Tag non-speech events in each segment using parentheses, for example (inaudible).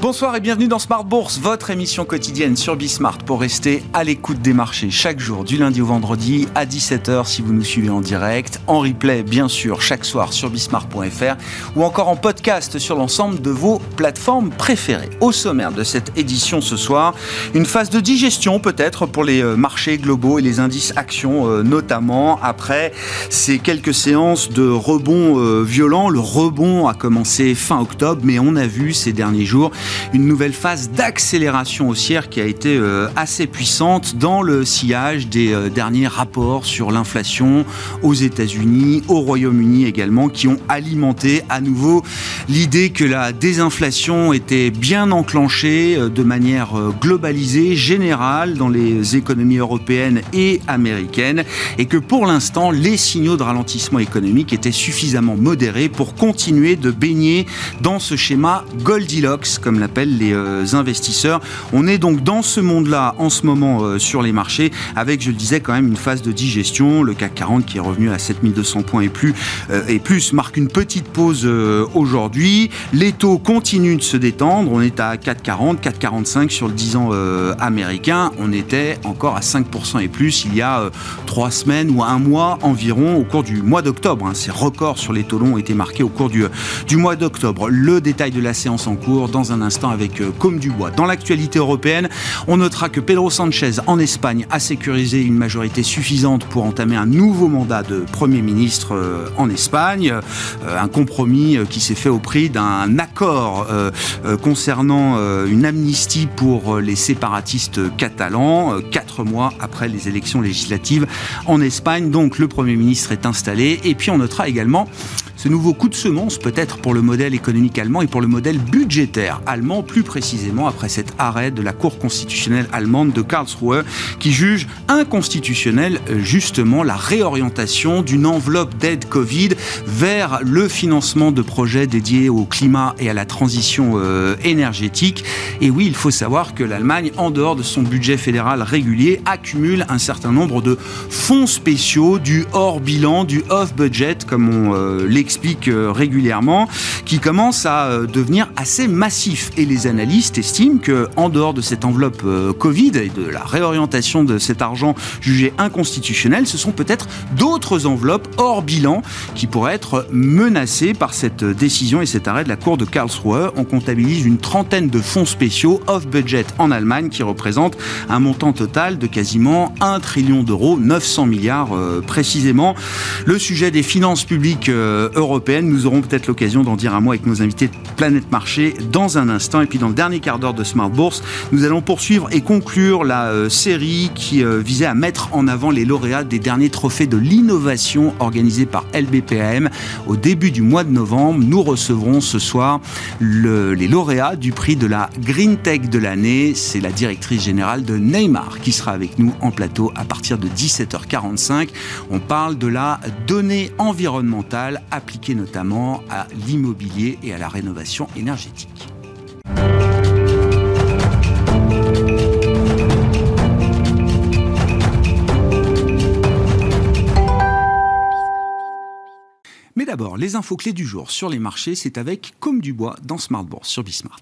Bonsoir et bienvenue dans Smart Bourse, votre émission quotidienne sur Bismart pour rester à l'écoute des marchés chaque jour du lundi au vendredi à 17h si vous nous suivez en direct, en replay bien sûr chaque soir sur bismart.fr ou encore en podcast sur l'ensemble de vos plateformes préférées. Au sommaire de cette édition ce soir, une phase de digestion peut-être pour les euh, marchés globaux et les indices actions euh, notamment après ces quelques séances de rebond euh, violent. Le rebond a commencé fin octobre mais on a vu ces derniers jours une nouvelle phase d'accélération haussière qui a été euh, assez puissante dans le sillage des euh, derniers rapports sur l'inflation aux États-Unis, au Royaume-Uni également, qui ont alimenté à nouveau l'idée que la désinflation était bien enclenchée euh, de manière globalisée, générale dans les économies européennes et américaines, et que pour l'instant, les signaux de ralentissement économique étaient suffisamment modérés pour continuer de baigner dans ce schéma Goldilocks, comme l'appellent les euh, investisseurs. On est donc dans ce monde-là en ce moment euh, sur les marchés, avec, je le disais, quand même une phase de digestion. Le CAC 40 qui est revenu à 7200 points et plus, euh, et plus marque une petite pause aujourd'hui. Les taux continuent de se détendre. On est à 4,40, 4,45 sur le 10 ans américain. On était encore à 5% et plus il y a trois semaines ou un mois environ au cours du mois d'octobre. Hein. Ces records sur les taux longs ont été marqués au cours du, du mois d'octobre. Le détail de la séance en cours dans un instant avec euh, Comme du Bois. Dans l'actualité européenne, on notera que Pedro Sanchez en Espagne a sécurisé une majorité suffisante pour entamer un nouveau mandat de Premier ministre euh, en Espagne. Euh, un compromis qui s'est fait au prix d'un accord concernant une amnistie pour les séparatistes catalans, quatre mois après les élections législatives en Espagne. Donc le Premier ministre est installé. Et puis on notera également ce nouveau coup de semence peut-être pour le modèle économique allemand et pour le modèle budgétaire allemand, plus précisément après cet arrêt de la Cour constitutionnelle allemande de Karlsruhe qui juge inconstitutionnel justement la réorientation d'une enveloppe d'aide Covid vers le financement de projets dédiés au climat et à la transition euh, énergétique. Et oui, il faut savoir que l'Allemagne, en dehors de son budget fédéral régulier, accumule un certain nombre de fonds spéciaux, du hors bilan, du off budget, comme on euh, l'explique explique euh, régulièrement, qui commence à euh, devenir assez massif. Et les analystes estiment que, en dehors de cette enveloppe euh, Covid et de la réorientation de cet argent jugé inconstitutionnel, ce sont peut-être d'autres enveloppes hors bilan qui pourraient être menacées par cette décision et cet arrêt de la Cour de Karlsruhe. On comptabilise une trentaine de fonds spéciaux off-budget en Allemagne qui représentent un montant total de quasiment 1 trillion d'euros, 900 milliards précisément. Le sujet des finances publiques européenne. Nous aurons peut-être l'occasion d'en dire un mot avec nos invités de Planète Marché dans un instant. Et puis dans le dernier quart d'heure de Smart Bourse, nous allons poursuivre et conclure la euh, série qui euh, visait à mettre en avant les lauréats des derniers trophées de l'innovation organisés par LBPM. Au début du mois de novembre, nous recevrons ce soir les lauréats du prix de la Green Tech de l'année. C'est la directrice générale de Neymar qui sera avec nous en plateau à partir de 17h45. On parle de la donnée environnementale appliquée appliquée notamment à l'immobilier et à la rénovation énergétique. Mais d'abord, les infos clés du jour sur les marchés, c'est avec Comme du Bois dans Smart Bourse sur Bismart.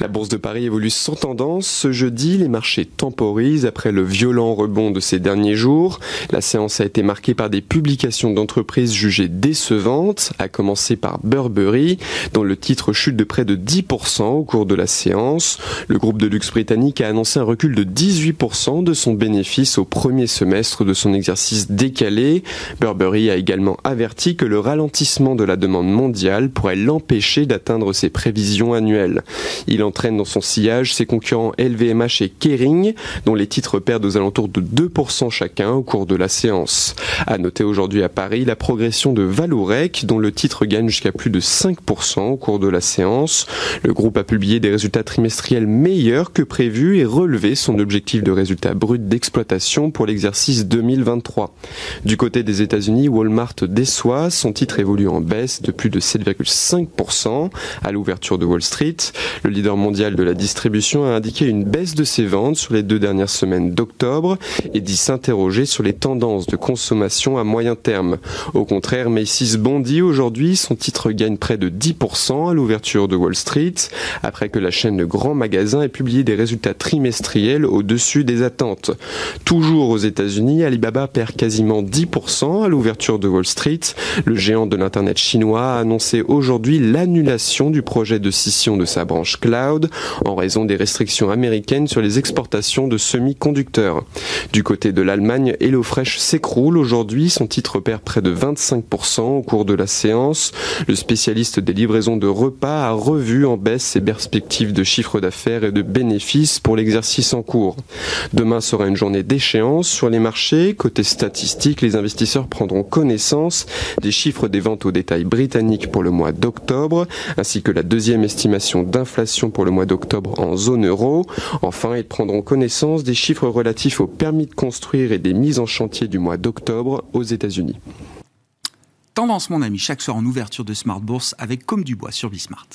La bourse de Paris évolue sans tendance. Ce jeudi, les marchés temporisent après le violent rebond de ces derniers jours. La séance a été marquée par des publications d'entreprises jugées décevantes, à commencer par Burberry, dont le titre chute de près de 10% au cours de la séance. Le groupe de luxe britannique a annoncé un recul de 18% de son bénéfice au premier semestre de son exercice décalé. Burberry a également averti que le ralentissement de la demande mondiale pourrait l'empêcher d'atteindre ses prévisions annuelles. Il entraîne dans son sillage ses concurrents LVMH et Kering, dont les titres perdent aux alentours de 2% chacun au cours de la séance. À noter aujourd'hui à Paris la progression de Valourec, dont le titre gagne jusqu'à plus de 5% au cours de la séance. Le groupe a publié des résultats trimestriels meilleurs que prévu et relevé son objectif de résultat brut d'exploitation pour l'exercice 2023. Du côté des États-Unis, Walmart déçoit, son titre évolue en baisse de plus de 7,5% à l'ouverture de Wall Street. Le leader leader mondial de la distribution, a indiqué une baisse de ses ventes sur les deux dernières semaines d'octobre et dit s'interroger sur les tendances de consommation à moyen terme. Au contraire, Macy's bondit aujourd'hui, son titre gagne près de 10% à l'ouverture de Wall Street, après que la chaîne de grands magasins ait publié des résultats trimestriels au-dessus des attentes. Toujours aux États-Unis, Alibaba perd quasiment 10% à l'ouverture de Wall Street. Le géant de l'Internet chinois a annoncé aujourd'hui l'annulation du projet de scission de sa branche cloud en raison des restrictions américaines sur les exportations de semi-conducteurs. Du côté de l'Allemagne, HelloFresh s'écroule aujourd'hui, son titre perd près de 25% au cours de la séance. Le spécialiste des livraisons de repas a revu en baisse ses perspectives de chiffre d'affaires et de bénéfices pour l'exercice en cours. Demain sera une journée d'échéance sur les marchés. Côté statistique, les investisseurs prendront connaissance des chiffres des ventes au détail britanniques pour le mois d'octobre, ainsi que la deuxième estimation d'inflation pour le mois d'octobre en zone euro. Enfin, ils prendront connaissance des chiffres relatifs aux permis de construire et des mises en chantier du mois d'octobre aux États-Unis. Tendance, mon ami, chaque soir en ouverture de Smart Bourse avec Comme du Bois sur Bismart.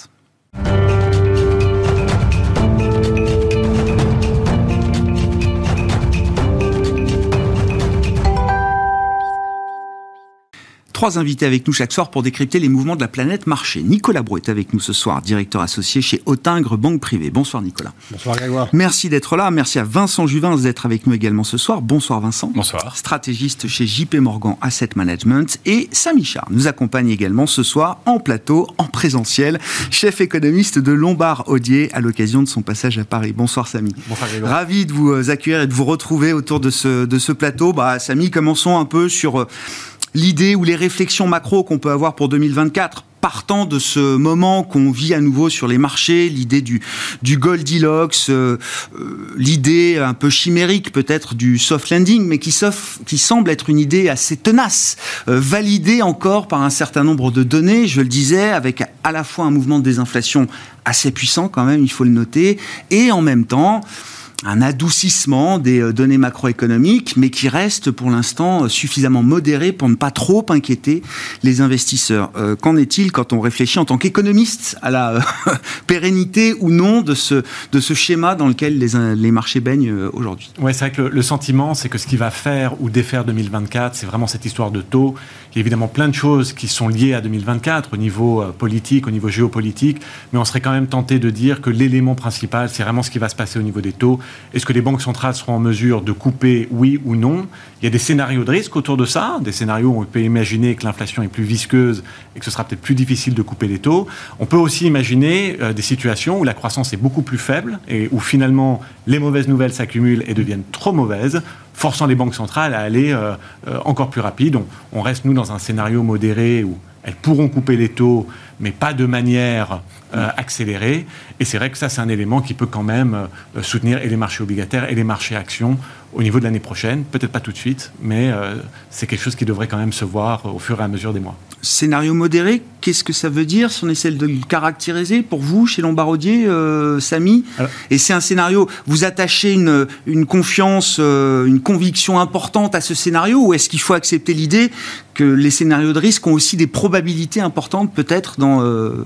Trois invités avec nous chaque soir pour décrypter les mouvements de la planète marché. Nicolas Bro est avec nous ce soir, directeur associé chez Autingre Banque Privée. Bonsoir Nicolas. Bonsoir Grégoire. Merci d'être là. Merci à Vincent Juvin d'être avec nous également ce soir. Bonsoir Vincent. Bonsoir. Stratégiste chez JP Morgan Asset Management. Et Samy Char nous accompagne également ce soir en plateau, en présentiel, chef économiste de Lombard Audier à l'occasion de son passage à Paris. Bonsoir Samy. Bonsoir Grégoire. Ravi de vous accueillir et de vous retrouver autour de ce, de ce plateau. Bah, Samy, commençons un peu sur euh, l'idée ou les réflexions macro qu'on peut avoir pour 2024 partant de ce moment qu'on vit à nouveau sur les marchés, l'idée du, du Goldilocks, euh, euh, l'idée un peu chimérique peut-être du soft landing, mais qui, qui, semble être une idée assez tenace, euh, validée encore par un certain nombre de données, je le disais, avec à la fois un mouvement de désinflation assez puissant quand même, il faut le noter, et en même temps un adoucissement des euh, données macroéconomiques, mais qui reste pour l'instant euh, suffisamment modéré pour ne pas trop inquiéter les investisseurs. Euh, qu'en est-il quand on réfléchit en tant qu'économiste à la (laughs) pérennité ou non de ce, de ce schéma dans lequel les, les marchés baignent aujourd'hui? Oui, c'est vrai que le, sentiment, c'est que ce qui va faire ou défaire 2024, c'est vraiment cette histoire de taux. Il y a évidemment plein de choses qui sont liées à 2024 au niveau politique, au niveau géopolitique, mais on serait quand même tenté de dire que l'élément principal, c'est vraiment ce qui va se passer au niveau des taux est-ce que les banques centrales seront en mesure de couper, oui ou non? Il y a des scénarios de risque autour de ça, des scénarios où on peut imaginer que l'inflation est plus visqueuse et que ce sera peut-être plus difficile de couper les taux. On peut aussi imaginer euh, des situations où la croissance est beaucoup plus faible et où finalement les mauvaises nouvelles s'accumulent et deviennent trop mauvaises forçant les banques centrales à aller euh, euh, encore plus rapide. On, on, reste, nous, dans un scénario modéré où elles pourront couper les taux, mais pas de manière euh, accélérée. Et c'est vrai que ça, c'est un élément qui peut quand même euh, soutenir et les marchés obligataires et les marchés actions au niveau de l'année prochaine. Peut-être pas tout de suite, mais euh, c'est quelque chose qui devrait quand même se voir au fur et à mesure des mois. Scénario modéré, qu'est-ce que ça veut dire? Si on essaie de le caractériser pour vous chez Lombardier, euh, Samy? Et c'est un scénario, vous attachez une, une confiance, une conviction importante à ce scénario ou est-ce qu'il faut accepter l'idée que les scénarios de risque ont aussi des probabilités importantes peut-être dans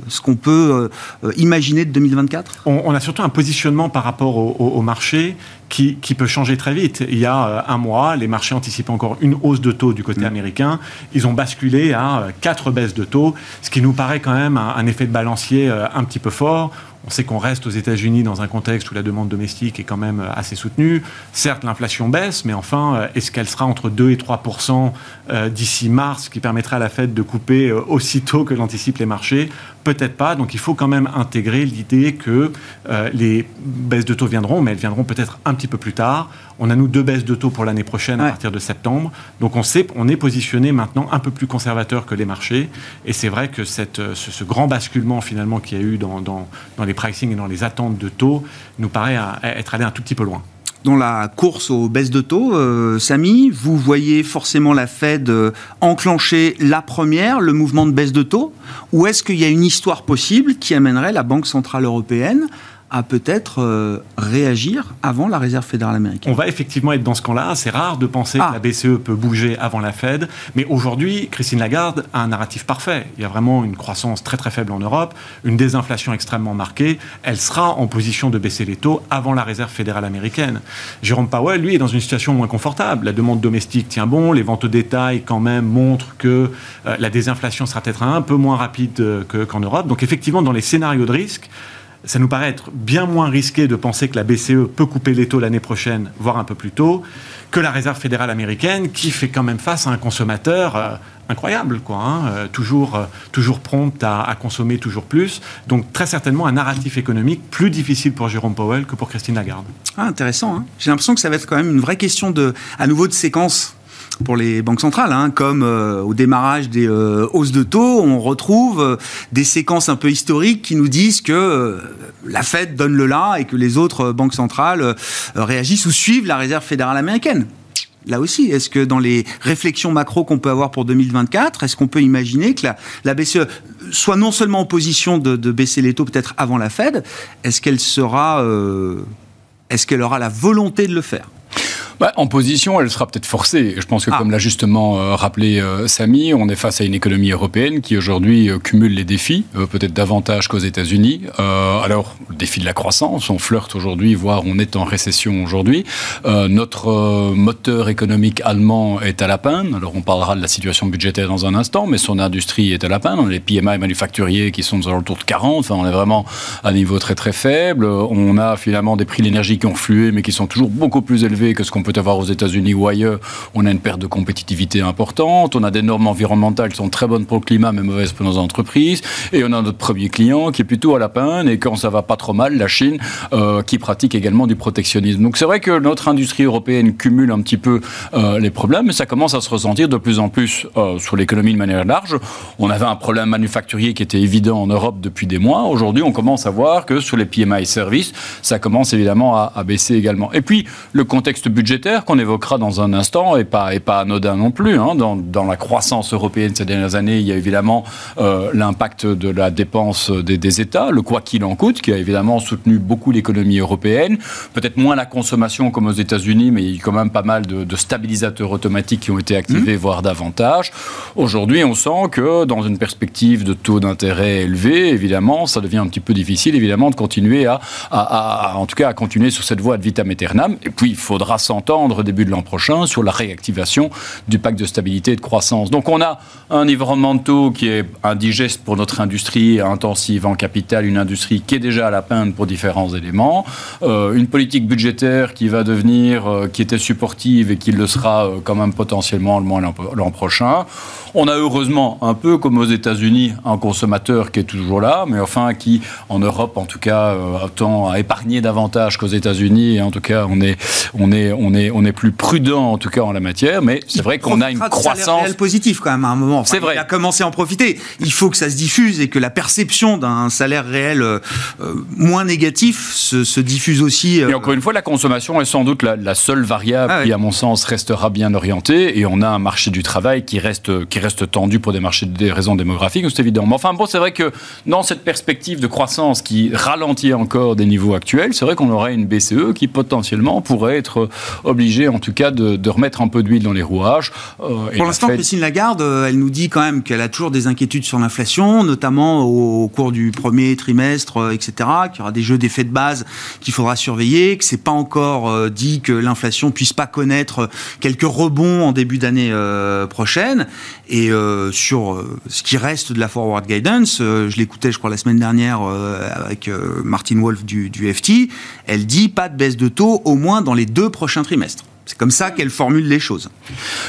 ce qu'on peut imaginer de 2024 on, a surtout un positionnement par rapport au, au marché qui, peut changer très vite. Il y a euh, un mois, les marchés anticipaient encore une hausse de taux du côté mm. américain. Ils ont basculé à euh, quatre baisses de taux, ce qui nous paraît quand même un effet de balancier euh, un petit peu fort. On sait qu'on reste aux États-Unis dans un contexte où la demande domestique est quand même euh, assez soutenue. Certes, l'inflation baisse, mais enfin, euh, est-ce qu'elle sera entre 2 et 3% euh, d'ici mars, ce qui permettra à la Fed de couper aussitôt que l'anticipent les marchés? Peut-être pas. Donc il faut quand même intégrer l'idée que les baisses de taux viendront, mais elles viendront peut-être un petit peu plus tard. On a nous deux baisses de taux pour l'année prochaine à partir de septembre. Donc on sait, on est positionné maintenant un peu plus conservateur que les marchés. Et c'est vrai que cette, ce, grand basculement finalement qu'il y a eu dans, dans, dans les pricing et dans les attentes de taux nous paraît être allé un tout petit peu loin dans la course aux baisses de taux, euh, Samy, vous voyez forcément la Fed euh, enclencher la première, le mouvement de baisse de taux, ou est-ce qu'il y a une histoire possible qui amènerait la Banque Centrale Européenne à peut-être euh, réagir avant la Réserve fédérale américaine. On va effectivement être dans ce camp-là. C'est rare de penser que ah. la BCE peut bouger avant la Fed. Mais aujourd'hui, Christine Lagarde a un narratif parfait. Il y a vraiment une croissance très très faible en Europe, une désinflation extrêmement marquée. Elle sera en position de baisser les taux avant la Réserve fédérale américaine. Jérôme Powell, lui, est dans une situation moins confortable. La demande domestique tient bon, les ventes au détail quand même montrent que euh, la désinflation sera peut-être un peu moins rapide euh, qu'en Europe. Donc effectivement, dans les scénarios de risque, ça nous paraît être bien moins risqué de penser que la BCE peut couper les taux l'année prochaine, voire un peu plus tôt, que la Réserve fédérale américaine, qui fait quand même face à un consommateur euh, incroyable, quoi, hein, euh, toujours, euh, toujours prompte à, consommer toujours plus. Donc très certainement un narratif économique plus difficile pour Jérôme Powell que pour Christine Lagarde. Ah, intéressant. Hein. J'ai l'impression que ça va être quand même une vraie question de, à nouveau de séquence pour les banques centrales, hein, comme euh, au démarrage des euh, hausses de taux, on retrouve euh, des séquences un peu historiques qui nous disent que la Fed donne le là et que les autres banques centrales réagissent ou suivent la Réserve fédérale américaine. Là aussi, est-ce que dans les réflexions macro qu'on peut avoir pour 2024, est-ce qu'on peut imaginer que la, BCE soit non seulement en position de, baisser les taux peut-être avant la Fed, est-ce qu'elle sera, est-ce qu'elle aura la volonté de le faire? Bah, en position, elle sera peut-être forcée. Je pense que, ah. comme l'a justement euh, rappelé euh, Samy, on est face à une économie européenne qui aujourd'hui euh, cumule les défis, peut-être davantage qu'aux États-Unis. alors, le défi de la croissance, on flirte aujourd'hui, voire on est en récession aujourd'hui. notre moteur économique allemand est à la peine. Alors, on parlera de la situation budgétaire dans un instant, mais son industrie est à la peine. On a les PMI manufacturiers qui sont autour de 40. Enfin, on est vraiment à un niveau très très faible. On a finalement des prix de l'énergie qui ont flué, mais qui sont toujours beaucoup plus élevés que ce qu'on peut avoir aux États-Unis ou ailleurs, on a une perte de compétitivité importante, on a des normes environnementales qui sont très bonnes pour le climat mais mauvaises pour nos entreprises, et on a notre premier client qui est plutôt à la peine, et quand ça va pas trop mal, la Chine, euh, qui pratique également du protectionnisme. Donc c'est vrai que notre industrie européenne cumule un petit peu euh, les problèmes, mais ça commence à se ressentir de plus en plus euh, sur l'économie de manière large. On avait un problème manufacturier qui était évident en Europe depuis des mois. Aujourd'hui, on commence à voir que sur les PMI services, ça commence évidemment à, à baisser également. Et puis, le contexte budgétaire qu'on évoquera dans un instant et pas, et pas anodin non plus. Hein. Dans, dans, la croissance européenne ces dernières années, il y a évidemment euh, l'impact de la dépense des, des, États, le quoi qu'il en coûte, qui a évidemment soutenu beaucoup l'économie européenne. Peut-être moins la consommation comme aux États-Unis, mais il y a quand même pas mal de, de stabilisateurs automatiques qui ont été activés, mmh. voire davantage. Aujourd'hui, on sent que dans une perspective de taux d'intérêt élevé, évidemment, ça devient un petit peu difficile, évidemment, de continuer à, à, à en tout cas, à continuer sur cette voie de vitam aeternam. Et puis, il faudra s'entendre début de l'an prochain sur la réactivation du pacte de stabilité et de croissance. Donc on a un environnement qui est indigeste pour notre industrie intensive en capital, une industrie qui est déjà à la peine pour différents éléments, euh, une politique budgétaire qui va devenir, euh, qui était supportive et qui le sera euh, quand même potentiellement l'an prochain. On a heureusement un peu comme aux États-Unis un consommateur qui est toujours là, mais enfin qui en Europe en tout cas tend à épargner davantage qu'aux États-Unis. En tout cas, on est, on est, on est on est plus prudent en tout cas en la matière, mais c'est vrai qu'on a une croissance réel positif quand même à un moment. c'est vrai. Il a commencé à en profiter. Il faut que ça se diffuse et que la perception d'un salaire réel euh, euh, moins négatif se, diffuse aussi. Euh, et encore une fois, la consommation est sans doute la, seule variable ah qui, à mon sens, restera bien orientée. Et on a un marché du travail qui reste qui reste tendu pour des marchés des raisons démographiques, c'est évident. Mais enfin bon, c'est vrai que dans cette perspective de croissance qui ralentit encore des niveaux actuels, c'est vrai qu'on aurait une BCE qui potentiellement pourrait être obligé en tout cas de, remettre un peu d'huile dans les rouages. Euh, Pour l'instant, Christine Lagarde, euh, elle nous dit quand même qu'elle a toujours des inquiétudes sur l'inflation, notamment au, cours du premier trimestre, euh, etc., qu'il y aura des jeux d'effets de base qu'il faudra surveiller, que c'est pas encore dit que l'inflation puisse pas connaître quelques rebonds en début d'année prochaine. Et sur ce qui reste de la forward guidance, je l'écoutais, je crois, la semaine dernière avec Martin Wolf du, du FT, elle dit pas de baisse de taux au moins dans les deux prochains trimestres. C'est comme ça qu'elle formule les choses.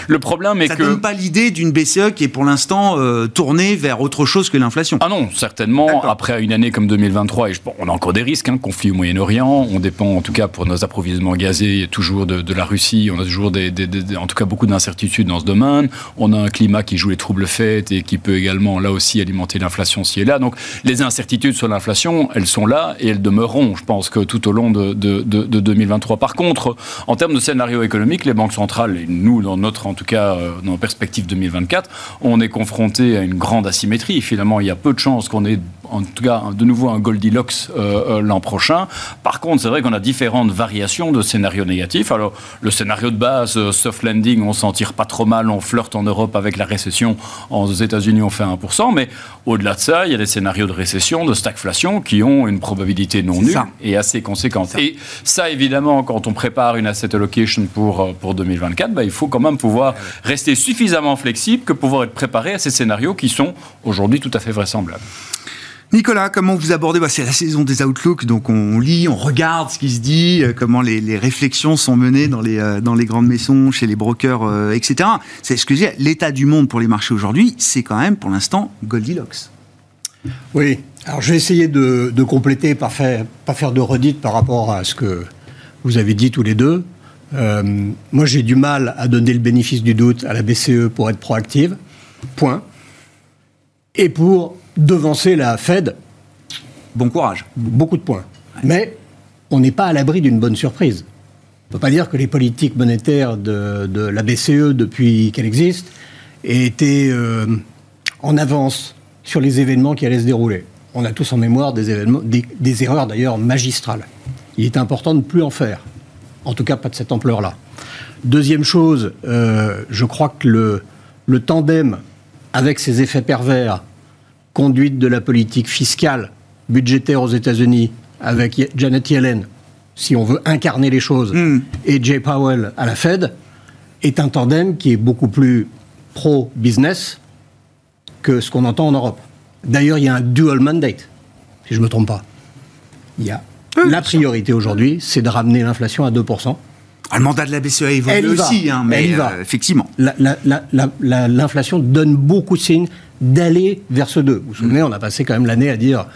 Le problème est ça que... Ça donne pas l'idée d'une BCE qui est pour l'instant euh, tournée vers autre chose que l'inflation. Ah non, certainement. Après une année comme 2023, et on a encore des risques, hein, conflit au Moyen-Orient, on dépend en tout cas pour nos approvisionnements gazés toujours de, la Russie, on a toujours des, en tout cas beaucoup d'incertitudes dans ce domaine. On a un climat qui joue les troubles faits et qui peut également là aussi alimenter l'inflation si elle est là. Donc les incertitudes sur l'inflation, elles sont là et elles demeureront, je pense que tout au long de, de 2023. Par contre, en termes de scénario économique, économique, les banques centrales, et nous, dans notre, en tout cas, dans nos perspectives 2024, on est confronté à une grande asymétrie. Finalement, il y a peu de chances qu'on ait en tout cas de nouveau un Goldilocks euh, euh, l'an prochain. Par contre, c'est vrai qu'on a différentes variations de scénarios négatifs. Alors, le scénario de base, euh, soft landing, on s'en tire pas trop mal, on flirte en Europe avec la récession. Aux États-Unis, on fait 1%. Mais au-delà de ça, il y a des scénarios de récession, de stagflation qui ont une probabilité non nulle et assez conséquente. Et ça, évidemment, quand on prépare une asset allocation pour, pour 2024, bah, il faut quand même pouvoir rester suffisamment flexible que pouvoir être préparé à ces scénarios qui sont aujourd'hui tout à fait vraisemblables. Nicolas, comment vous abordez bah, C'est la saison des outlooks, donc on lit, on regarde ce qui se dit, euh, comment les, réflexions sont menées dans les, euh, dans les grandes maisons, chez les brokers, euh, etc. C'est ce que je dis, l'état du monde pour les marchés aujourd'hui, c'est quand même pour l'instant Goldilocks. Oui, alors je vais essayer de, compléter, pas faire, pas faire de redite par rapport à ce que vous avez dit tous les deux. Moi, j'ai du mal à donner le bénéfice du doute à la BCE pour être proactive, point. Et pour devancer la Fed. Bon courage. Beaucoup de points. Mais on n'est pas à l'abri d'une bonne surprise. On ne peut pas dire que les politiques monétaires de, la BCE, depuis qu'elle existe, aient été euh, en avance sur les événements qui allaient se dérouler. On a tous en mémoire des, événements, des, erreurs d'ailleurs magistrales. Il est important de ne plus en faire. En tout cas, pas de cette ampleur-là. Deuxième chose, euh, je crois que le, le tandem avec ses effets pervers conduite de la politique fiscale, budgétaire aux États-Unis, avec Janet Yellen, si on veut incarner les choses, hmm. et Jay Powell à la Fed, est un tandem qui est beaucoup plus pro-business que ce qu'on entend en Europe. D'ailleurs, il y a un dual mandate, si je ne me trompe pas. Il y a la priorité aujourd'hui, c'est de ramener l'inflation à 2%. Ah, le mandat de la BCE a évolué aussi, hein, mais Elle va. Euh, effectivement. L'inflation donne beaucoup de signes d'aller vers ce 2. Vous vous souvenez, on a passé quand même l'année à dire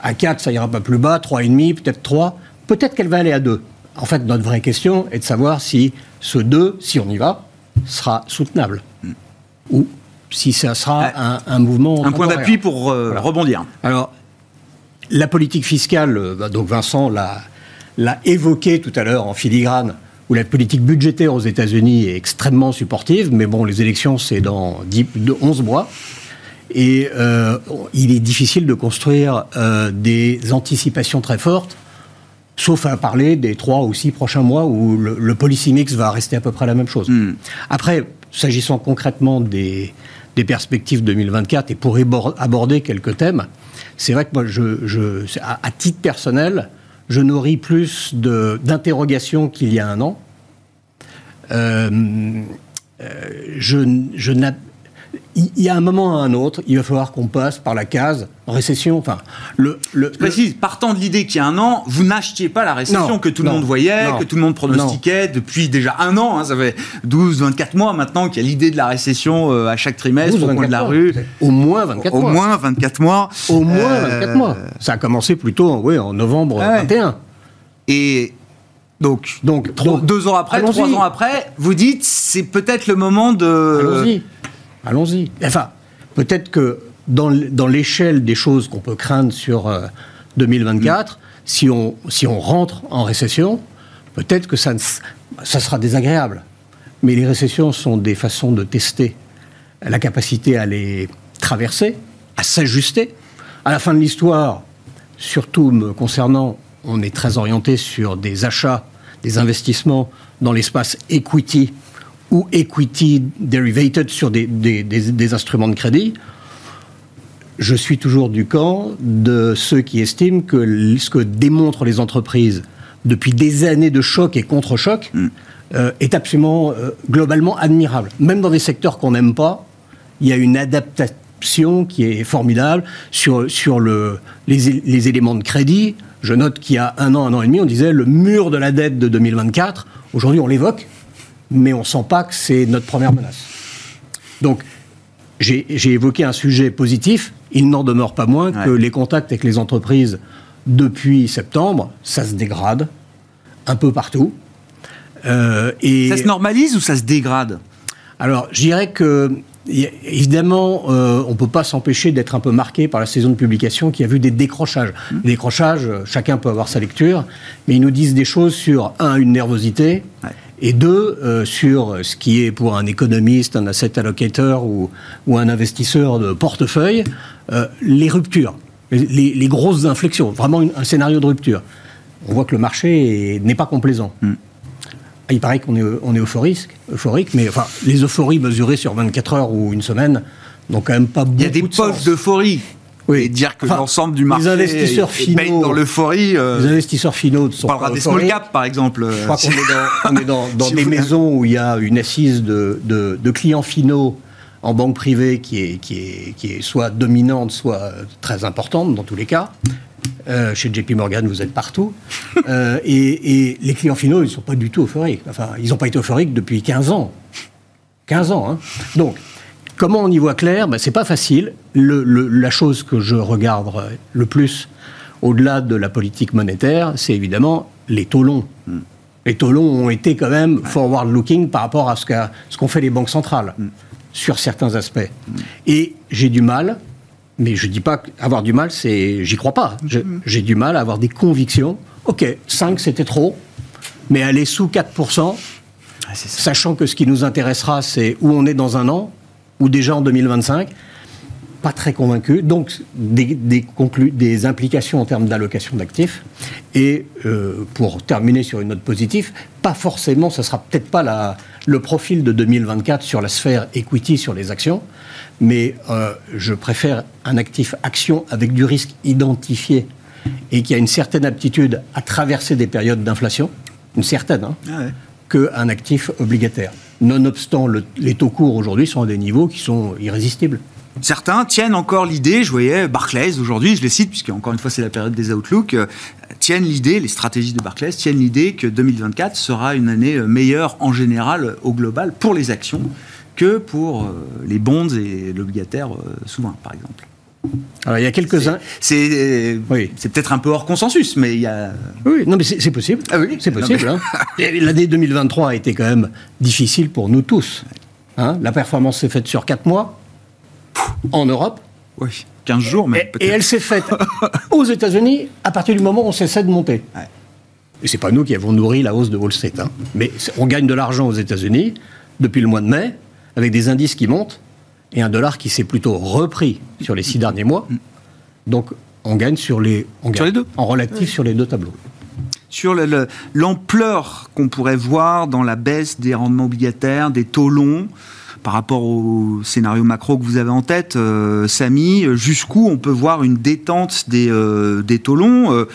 à 4, ça ira pas plus bas, 3,5, peut-être 3. Peut-être qu'elle va aller à 2. En fait, notre vraie question est de savoir si ce 2, si on y va, sera soutenable. Mm. Ou si ça sera un, mouvement. Un point d'appui pour euh, rebondir. Alors, la politique fiscale, euh, bah, donc Vincent l'a évoqué tout à l'heure en filigrane, où la politique budgétaire aux États-Unis est extrêmement supportive, mais bon, les élections, c'est dans 10, 11 mois. Et euh, il est difficile de construire euh, des anticipations très fortes, sauf à parler des trois ou six prochains mois où le, policy mix va rester à peu près la même chose. Hmm. Après, s'agissant concrètement des, perspectives 2024 et pour aborder quelques thèmes, c'est vrai que moi, à, titre personnel, je nourris plus d'interrogations qu'il y a un an. Euh, je, je il y a un moment à un autre, il va falloir qu'on passe par la case récession. Enfin, le, le Je précise, partant de l'idée qu'il y a un an, vous n'achetiez pas la récession que tout le monde voyait, que tout le monde pronostiquait depuis déjà un an. Hein, ça fait 12, 24 mois maintenant qu'il y a l'idée de la récession euh, à chaque trimestre au coin de la rue. Au moins 24 mois. Au moins 24 mois. Au moins 24 mois. Euh, ça a commencé plutôt oui, en novembre 21. Et donc, donc, deux ans après, trois ans après, vous dites c'est peut-être le moment de. Allons-y. Enfin, peut-être que dans, l'échelle des choses qu'on peut craindre sur 2024, euh, si, on, si on rentre en récession, peut-être que ça, ça sera désagréable. Mais les récessions sont des façons de tester la capacité à les traverser, à s'ajuster. À la fin de l'histoire, surtout me concernant, on est très orienté sur des achats, des investissements dans l'espace equity ou equity derivated sur des, des, instruments de crédit, je suis toujours du camp de ceux qui estiment que ce que démontrent les entreprises depuis des années de choc et contre-choc mm. euh, est absolument euh, globalement admirable. Même dans des secteurs qu'on n'aime pas, il y a une adaptation qui est formidable sur, sur le, les, les éléments de crédit. Je note qu'il y a un an, un an et demi, on disait le mur de la dette de 2024. Aujourd'hui, on l'évoque mais on ne sent pas que c'est notre première menace. Donc, j'ai évoqué un sujet positif. Il n'en demeure pas moins que les contacts avec les entreprises depuis septembre, ça se dégrade un peu partout. Euh, et ça se normalise ou ça se dégrade? Alors, je dirais que Évidemment, euh, on ne peut pas s'empêcher d'être un peu marqué par la saison de publication qui a vu des décrochages. Mmh. Des décrochages, chacun peut avoir sa lecture, mais ils nous disent des choses sur, un, une nervosité, Et deux, euh, sur ce qui est pour un économiste, un asset allocator ou, ou un investisseur de portefeuille, euh, les ruptures, les, grosses inflexions, vraiment un scénario de rupture. On voit que le marché n'est pas complaisant. Hmm. Il paraît qu'on est, on est euphorique, euphorique, mais enfin, les euphories mesurées sur 24 heures ou une semaine n'ont quand même pas beaucoup de Il y a des poches d'euphorie. Oui. Et dire que l'ensemble du marché les investisseurs finaux, dans l'euphorie. Euh, les investisseurs finaux sont on parlera des small cap, par exemple. Je crois qu'on est dans, (laughs) on est dans, des maisons où il y a une assise de, de, de, clients finaux en banque privée qui est, qui, est, qui est soit dominante, soit très importante dans tous les cas. Euh, chez JP Morgan, vous êtes partout. (laughs) Euh, et, et, les clients finaux, ils ne sont pas du tout euphoriques. Enfin, ils n'ont pas été euphoriques depuis 15 ans. 15 ans, hein. Donc, Comment on y voit clair? Ben, C'est pas facile. la chose que je regarde le plus, au-delà de la politique monétaire, c'est évidemment les taux longs. Hmm. Les taux longs ont été quand même forward-looking par rapport à ce qu'ont fait les banques centrales, hmm. sur certains aspects. Hmm. Et j'ai du mal, mais je dis pas avoir du mal, c'est j'y crois pas. J'ai du mal à avoir des convictions. Ok, 5 c'était trop, mais aller sous 4%, sachant que ce qui nous intéressera, c'est où on est dans un an, ou déjà en 2025 pas très convaincu. Donc, des, des, des implications en termes d'allocation d'actifs. Et euh, pour terminer sur une note positive, pas forcément, ce sera peut-être pas la, le profil de 2024 sur la sphère equity, sur les actions, mais euh, je préfère un actif action avec du risque identifié et qui a une certaine aptitude à traverser des périodes d'inflation, une certaine, hein, ah qu'un actif obligataire. Nonobstant, les taux courts aujourd'hui sont à des niveaux qui sont irrésistibles. Certains tiennent encore l'idée, je voyais Barclays aujourd'hui, je les cite, puisque encore une fois c'est la période des outlooks, euh, tiennent l'idée, les stratégies de Barclays tiennent l'idée que 2024 sera une année euh, meilleure en général au global pour les actions que pour euh, les bonds et l'obligataire souvent, par exemple. Alors, il y a quelques-uns. C'est oui. peut-être un peu hors consensus, mais il y a. Oui, non, mais c'est possible. Ah oui, c'est possible. Hein. L'année 2023 a été quand même difficile pour nous tous. Hein. La performance s'est faite sur 4 mois en Europe. Oui, 15 jours, mais. Et, et elle s'est faite (laughs) aux États-Unis à partir du moment où on cessait de monter. Ouais. Et c'est pas nous qui avons nourri la hausse de Wall Street. Hein. Mais on gagne de l'argent aux États-Unis depuis le mois de mai, avec des indices qui montent et un dollar qui s'est plutôt repris sur les six derniers mois. Donc on gagne sur les, on sur les deux. En relatif sur les deux tableaux. Sur l'ampleur qu'on pourrait voir dans la baisse des rendements obligataires, des taux longs, par rapport au scénario macro que vous avez en tête, euh, Samy, jusqu'où on peut voir une détente des, euh, des taux longs, euh,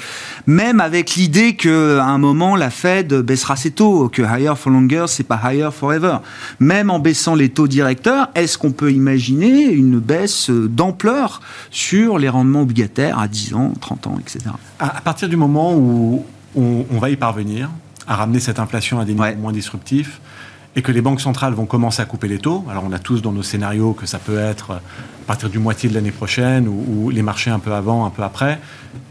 même avec l'idée qu'à un moment, la Fed baissera ses taux, que higher for longer, c'est pas higher forever. Même en baissant les taux directeurs, est-ce qu'on peut imaginer une baisse d'ampleur sur les rendements obligataires à 10 ans, 30 ans, etc. À, partir du moment où on, va y parvenir, à ramener cette inflation à des niveaux moins disruptifs, et que les banques centrales vont commencer à couper les taux. Alors on a tous dans nos scénarios que ça peut être à partir du moitié de l'année prochaine ou, les marchés un peu avant, un peu après.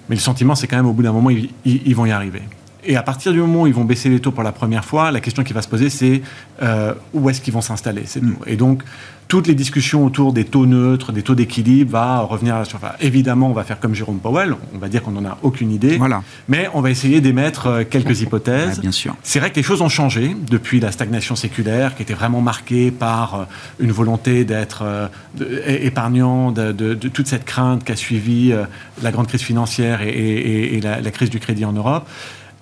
Mais le sentiment, c'est quand même au bout d'un moment, ils, vont y arriver. Et à partir du moment où ils vont baisser les taux pour la première fois, la question qui va se poser, c'est euh, où est-ce qu'ils vont s'installer. Mm. Et donc, toutes les discussions autour des taux neutres, des taux d'équilibre, va revenir à la surface. Évidemment, on va faire comme Jérôme Powell, on va dire qu'on n'en a aucune idée, voilà. mais on va essayer d'émettre euh, quelques hypothèses. bien sûr. C'est vrai que les choses ont changé depuis la stagnation séculaire, qui était vraiment marquée par euh, une volonté d'être euh, épargnant de, toute cette crainte qui a suivi la grande crise financière et, la crise du crédit en Europe.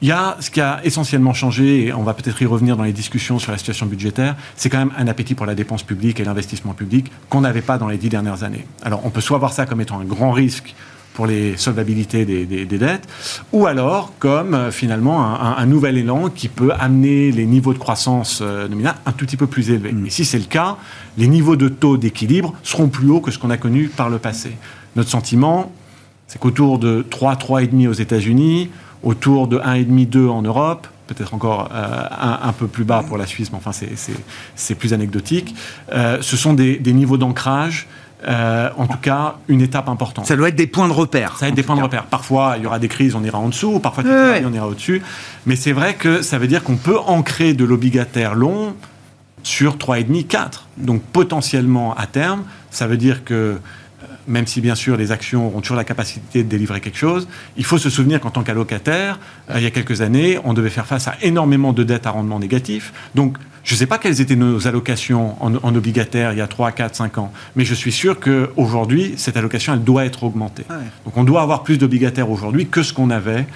Il y a ce qui a essentiellement changé, et on va peut-être y revenir dans les discussions sur la situation budgétaire, c'est quand même un appétit pour la dépense publique et l'investissement public qu'on n'avait pas dans les dix dernières années. Alors on peut soit voir ça comme étant un grand risque pour les solvabilités des, dettes, ou alors comme euh, finalement un, nouvel élan qui peut amener les niveaux de croissance euh, nominale un tout petit peu plus élevés. Mm. Et si c'est le cas, les niveaux de taux d'équilibre seront plus hauts que ce qu'on a connu par le passé. Notre sentiment, c'est qu'autour de 3, 3,5 aux États-Unis, autour de 1,5-2 en Europe, peut-être encore euh, un, peu plus bas pour la Suisse, mais enfin c'est plus anecdotique. Euh, ce sont des, niveaux d'ancrage. Euh, en tout cas, une étape importante. Ça doit être des points de repère. Ça va être des points de repère. Parfois, il y aura des crises, on ira en dessous, parfois, on ira au-dessus. Mais c'est vrai que ça veut dire qu'on peut ancrer de l'obligataire long sur 3,5, 4. Donc potentiellement, à terme, ça veut dire que même si bien sûr les actions ont toujours la capacité de délivrer quelque chose, il faut se souvenir qu'en tant qu'allocataire, il y a quelques années, on devait faire face à énormément de dettes à rendement négatif. Donc, je ne sais pas quelles étaient nos allocations en, obligataire il y a 3, 4, 5 ans, mais je suis sûr qu'aujourd'hui, cette allocation, elle doit être augmentée. Ah Donc on doit avoir plus d'obligataires aujourd'hui que ce qu'on avait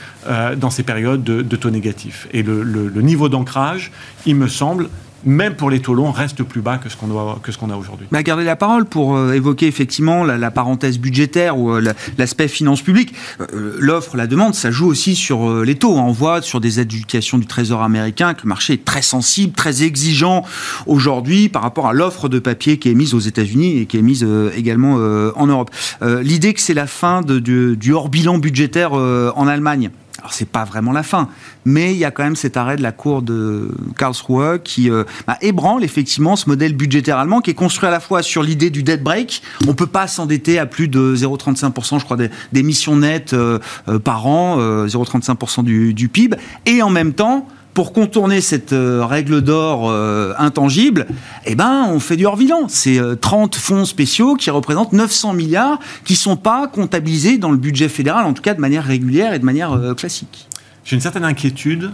dans ces périodes de, taux négatifs. Et le niveau d'ancrage, il me semble, même pour les taux longs, reste plus bas que ce qu'on a aujourd'hui. Mais gardez la parole pour euh, évoquer effectivement la, parenthèse budgétaire ou euh, l'aspect finance publique. Euh, l'offre, la demande, ça joue aussi sur les taux. On voit sur des adjudications du Trésor américain que le marché est très sensible, très exigeant aujourd'hui par rapport à l'offre de papier qui est mise aux États-Unis et qui est mise également en Europe. L'idée que c'est la fin du hors-bilan budgétaire en Allemagne alors c'est pas vraiment la fin, mais il y a quand même cet arrêt de la cour de Karlsruhe qui euh, bah, ébranle effectivement ce modèle budgétaire allemand qui est construit à la fois sur l'idée du debt break. On peut pas s'endetter à plus de 0,35%, je crois, d'émissions nettes euh, euh, par an, 0,35% du, du PIB, et en même temps pour contourner cette euh, règle d'or euh, intangible, eh ben, on fait du hors-bilan. C'est 30 euh, fonds spéciaux qui représentent 900 milliards qui ne sont pas comptabilisés dans le budget fédéral, en tout cas de manière régulière et de manière classique. J'ai une certaine inquiétude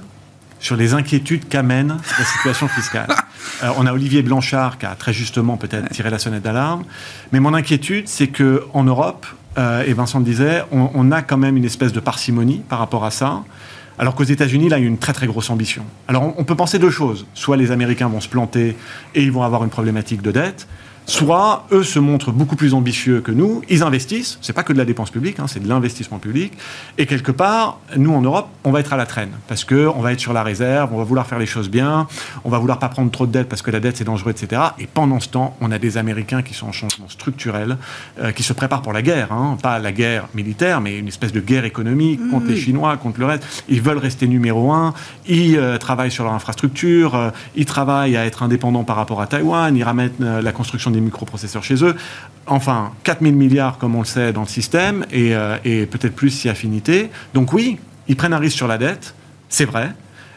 sur les inquiétudes qu'amène la situation fiscale. (laughs) on a Olivier Blanchard qui a très justement peut-être tiré la sonnette d'alarme, mais mon inquiétude, c'est qu'en Europe, et Vincent le disait, on, on, a quand même une espèce de parcimonie par rapport à ça. Alors qu'aux États-Unis, là, il y a une très très grosse ambition. Alors on peut penser deux choses. Soit les Américains vont se planter et ils vont avoir une problématique de dette, soit eux se montrent beaucoup plus ambitieux que nous, ils investissent, c'est pas que de la dépense publique, hein, c'est de l'investissement public, et quelque part, nous en Europe, on va être à la traîne, parce qu'on va être sur la réserve, on va vouloir faire les choses bien, on va vouloir pas prendre trop de dette parce que la dette c'est dangereux, etc. Et pendant ce temps, on a des Américains qui sont en changement structurel, euh, qui se préparent pour la guerre, hein, pas la guerre militaire, mais une espèce de guerre économique contre les Chinois, contre le reste. Ils veulent rester numéro un, ils euh, travaillent sur leur infrastructure, euh, ils travaillent à être indépendants par rapport à Taïwan, ils ramènent la construction des microprocesseurs chez eux. Enfin, 4000 milliards, comme on le sait, dans le système, et, euh, et peut-être plus si affinité. Donc oui, ils prennent un risque sur la dette, c'est vrai,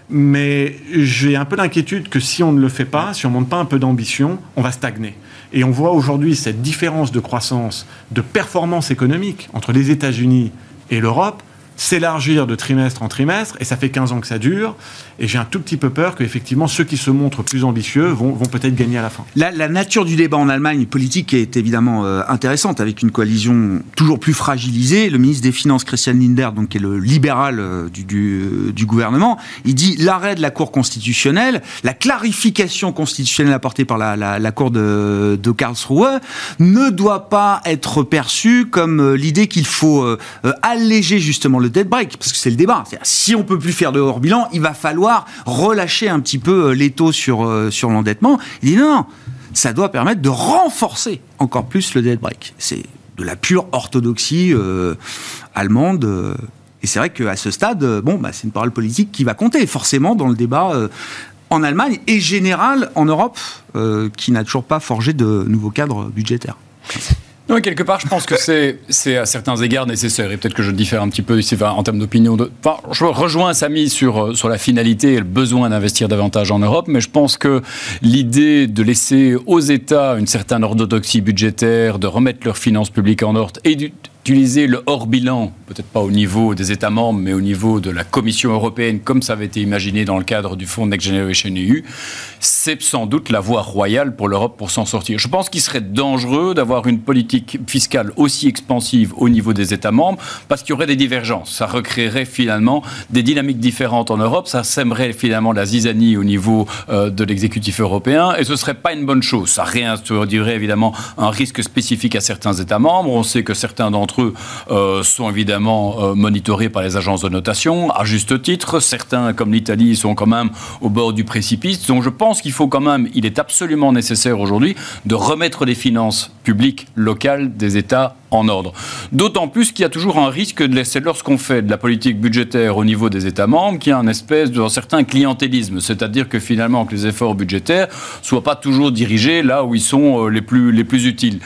mais j'ai un peu d'inquiétude que si on ne le fait pas, si on ne monte pas un peu d'ambition, on va stagner. Et on voit aujourd'hui cette différence de croissance, de performance économique entre les États-Unis et l'Europe s'élargir de trimestre en trimestre, et ça fait 15 ans que ça dure, et j'ai un tout petit peu peur qu'effectivement ceux qui se montrent plus ambitieux vont, vont peut-être gagner à la fin. La, la, nature du débat en Allemagne politique est évidemment euh, intéressante, avec une coalition toujours plus fragilisée. Le ministre des Finances, Christian Lindner, donc, qui est le libéral euh, du, du, du, gouvernement, il dit l'arrêt de la Cour constitutionnelle, la clarification constitutionnelle apportée par la, la, Cour de, de, Karlsruhe ne doit pas être perçue comme euh, l'idée qu'il faut alléger justement le le debt break, parce que c'est le débat. Si on peut plus faire de hors bilan, il va falloir relâcher un petit peu euh, les taux sur, euh, sur l'endettement. Il dit non, non, ça doit permettre de renforcer encore plus le debt break. C'est de la pure orthodoxie euh, allemande. et c'est vrai qu'à ce stade, bon, bah, c'est une parole politique qui va compter forcément dans le débat en Allemagne et général en Europe, qui n'a toujours pas forgé de nouveaux cadres budgétaires. Non, quelque part, je pense que c'est à certains égards nécessaire. Et peut-être que je diffère un petit peu ici en termes d'opinion. Enfin, je rejoins Samy sur, euh, sur la finalité et le besoin d'investir davantage en Europe, mais je pense que l'idée de laisser aux États une certaine orthodoxie budgétaire, de remettre leurs finances publiques en ordre et du, utiliser le hors-bilan, peut-être pas au niveau des États membres, mais au niveau de la Commission européenne, comme ça avait été imaginé dans le cadre du fonds Next Generation EU, c'est sans doute la voie royale pour l'Europe pour s'en sortir. Je pense qu'il serait dangereux d'avoir une politique fiscale aussi expansive au niveau des États membres, parce qu'il y aurait des divergences. Ça recréerait finalement des dynamiques différentes en Europe, ça sèmerait finalement la zizanie au niveau euh, de l'exécutif européen, et ce ne serait pas une bonne chose. Ça réintroduirait évidemment un risque spécifique à certains États membres. On sait que certains d'entre euh, sont évidemment euh, monitorés par les agences de notation, à juste titre. Certains, comme l'Italie, sont quand même au bord du précipice. Donc je pense qu'il faut quand même, il est absolument nécessaire aujourd'hui de remettre les finances publiques locales des États en ordre. D'autant plus qu'il y a toujours un risque de laisser, lorsqu'on fait de la politique budgétaire au niveau des États membres, qu'il y a un espèce de un certain clientélisme, c'est-à-dire que finalement que les efforts budgétaires soient pas toujours dirigés là où ils sont euh, les plus les plus utiles.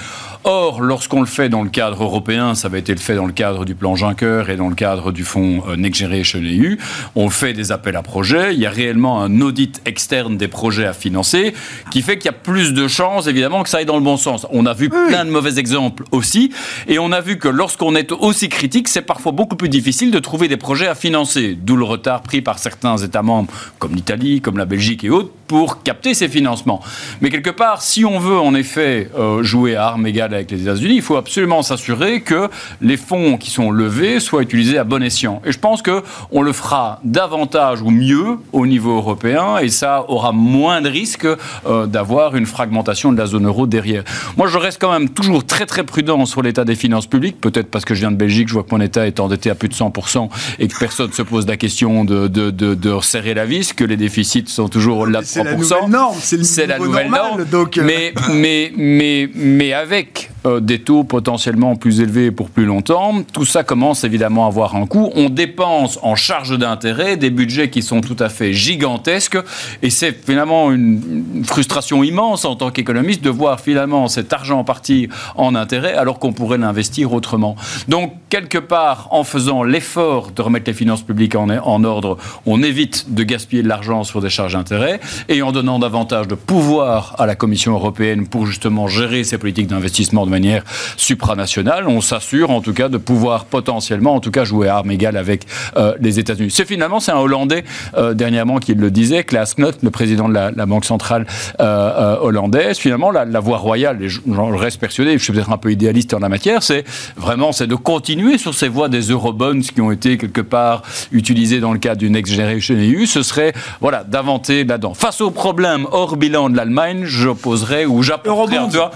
Or, lorsqu'on le fait dans le cadre européen, ça avait été le fait dans le cadre du plan Juncker et dans le cadre du fonds euh, Next Generation EU, on fait des appels à projets, il y a réellement un audit externe des projets à financer qui fait qu'il y a plus de chances, évidemment, que ça aille dans le bon sens. On a vu plein de mauvais exemples aussi, et on a vu que lorsqu'on est aussi critique, c'est parfois beaucoup plus difficile de trouver des projets à financer, d'où le retard pris par certains États membres, comme l'Italie, comme la Belgique et autres, pour capter ces financements. Mais quelque part, si on veut en effet euh, jouer à armes égales avec les États-Unis, il faut absolument s'assurer que les fonds qui sont levés soient utilisés à bon escient. Et je pense que on le fera davantage ou mieux au niveau européen, et ça aura moins de risques euh, d'avoir une fragmentation de la zone euro derrière. Moi, je reste quand même toujours très très prudent sur l'état des finances publiques, peut-être parce que je viens de Belgique, je vois que mon État est endetté à plus de 100% et que personne ne se pose la question de, de, de, de resserrer la vis, que les déficits sont toujours au-delà de 3%. C'est la nouvelle norme, c'est la nouvelle norme. Donc euh. mais, mais, mais, mais avec euh, des taux potentiellement plus élevés pour plus longtemps, tout ça commence évidemment à avoir un coût. On dépense en charge d'intérêt des budgets qui sont tout à fait gigantesques et c'est finalement une frustration immense en tant qu'économiste de voir finalement cet argent partir en intérêt alors qu'on pourrait l'investir autrement. Donc quelque part, en faisant l'effort de remettre les finances publiques en, ordre, on évite de gaspiller de l'argent sur des charges d'intérêt et en donnant davantage de pouvoir à la Commission européenne pour justement gérer ces politiques d'investissement de manière supranationale, on s'assure en tout cas de pouvoir potentiellement, en tout cas, jouer à armes égales avec euh, les États-Unis. C'est finalement, c'est un Hollandais euh, dernièrement qui le disait, Klaas Knot, le président de la, Banque centrale euh, hollandaise, finalement, la, voie royale, et j'en reste persuadé, je suis peut-être un peu idéaliste en la matière, c'est vraiment c'est de continuer sur ces voies des eurobonds qui ont été quelque part utilisées dans le cadre du Next Generation EU. Ce serait, voilà, d'inventer là-dedans. Face au problème hors bilan de l'Allemagne, j'opposerais ou j'apporterais, tu vois,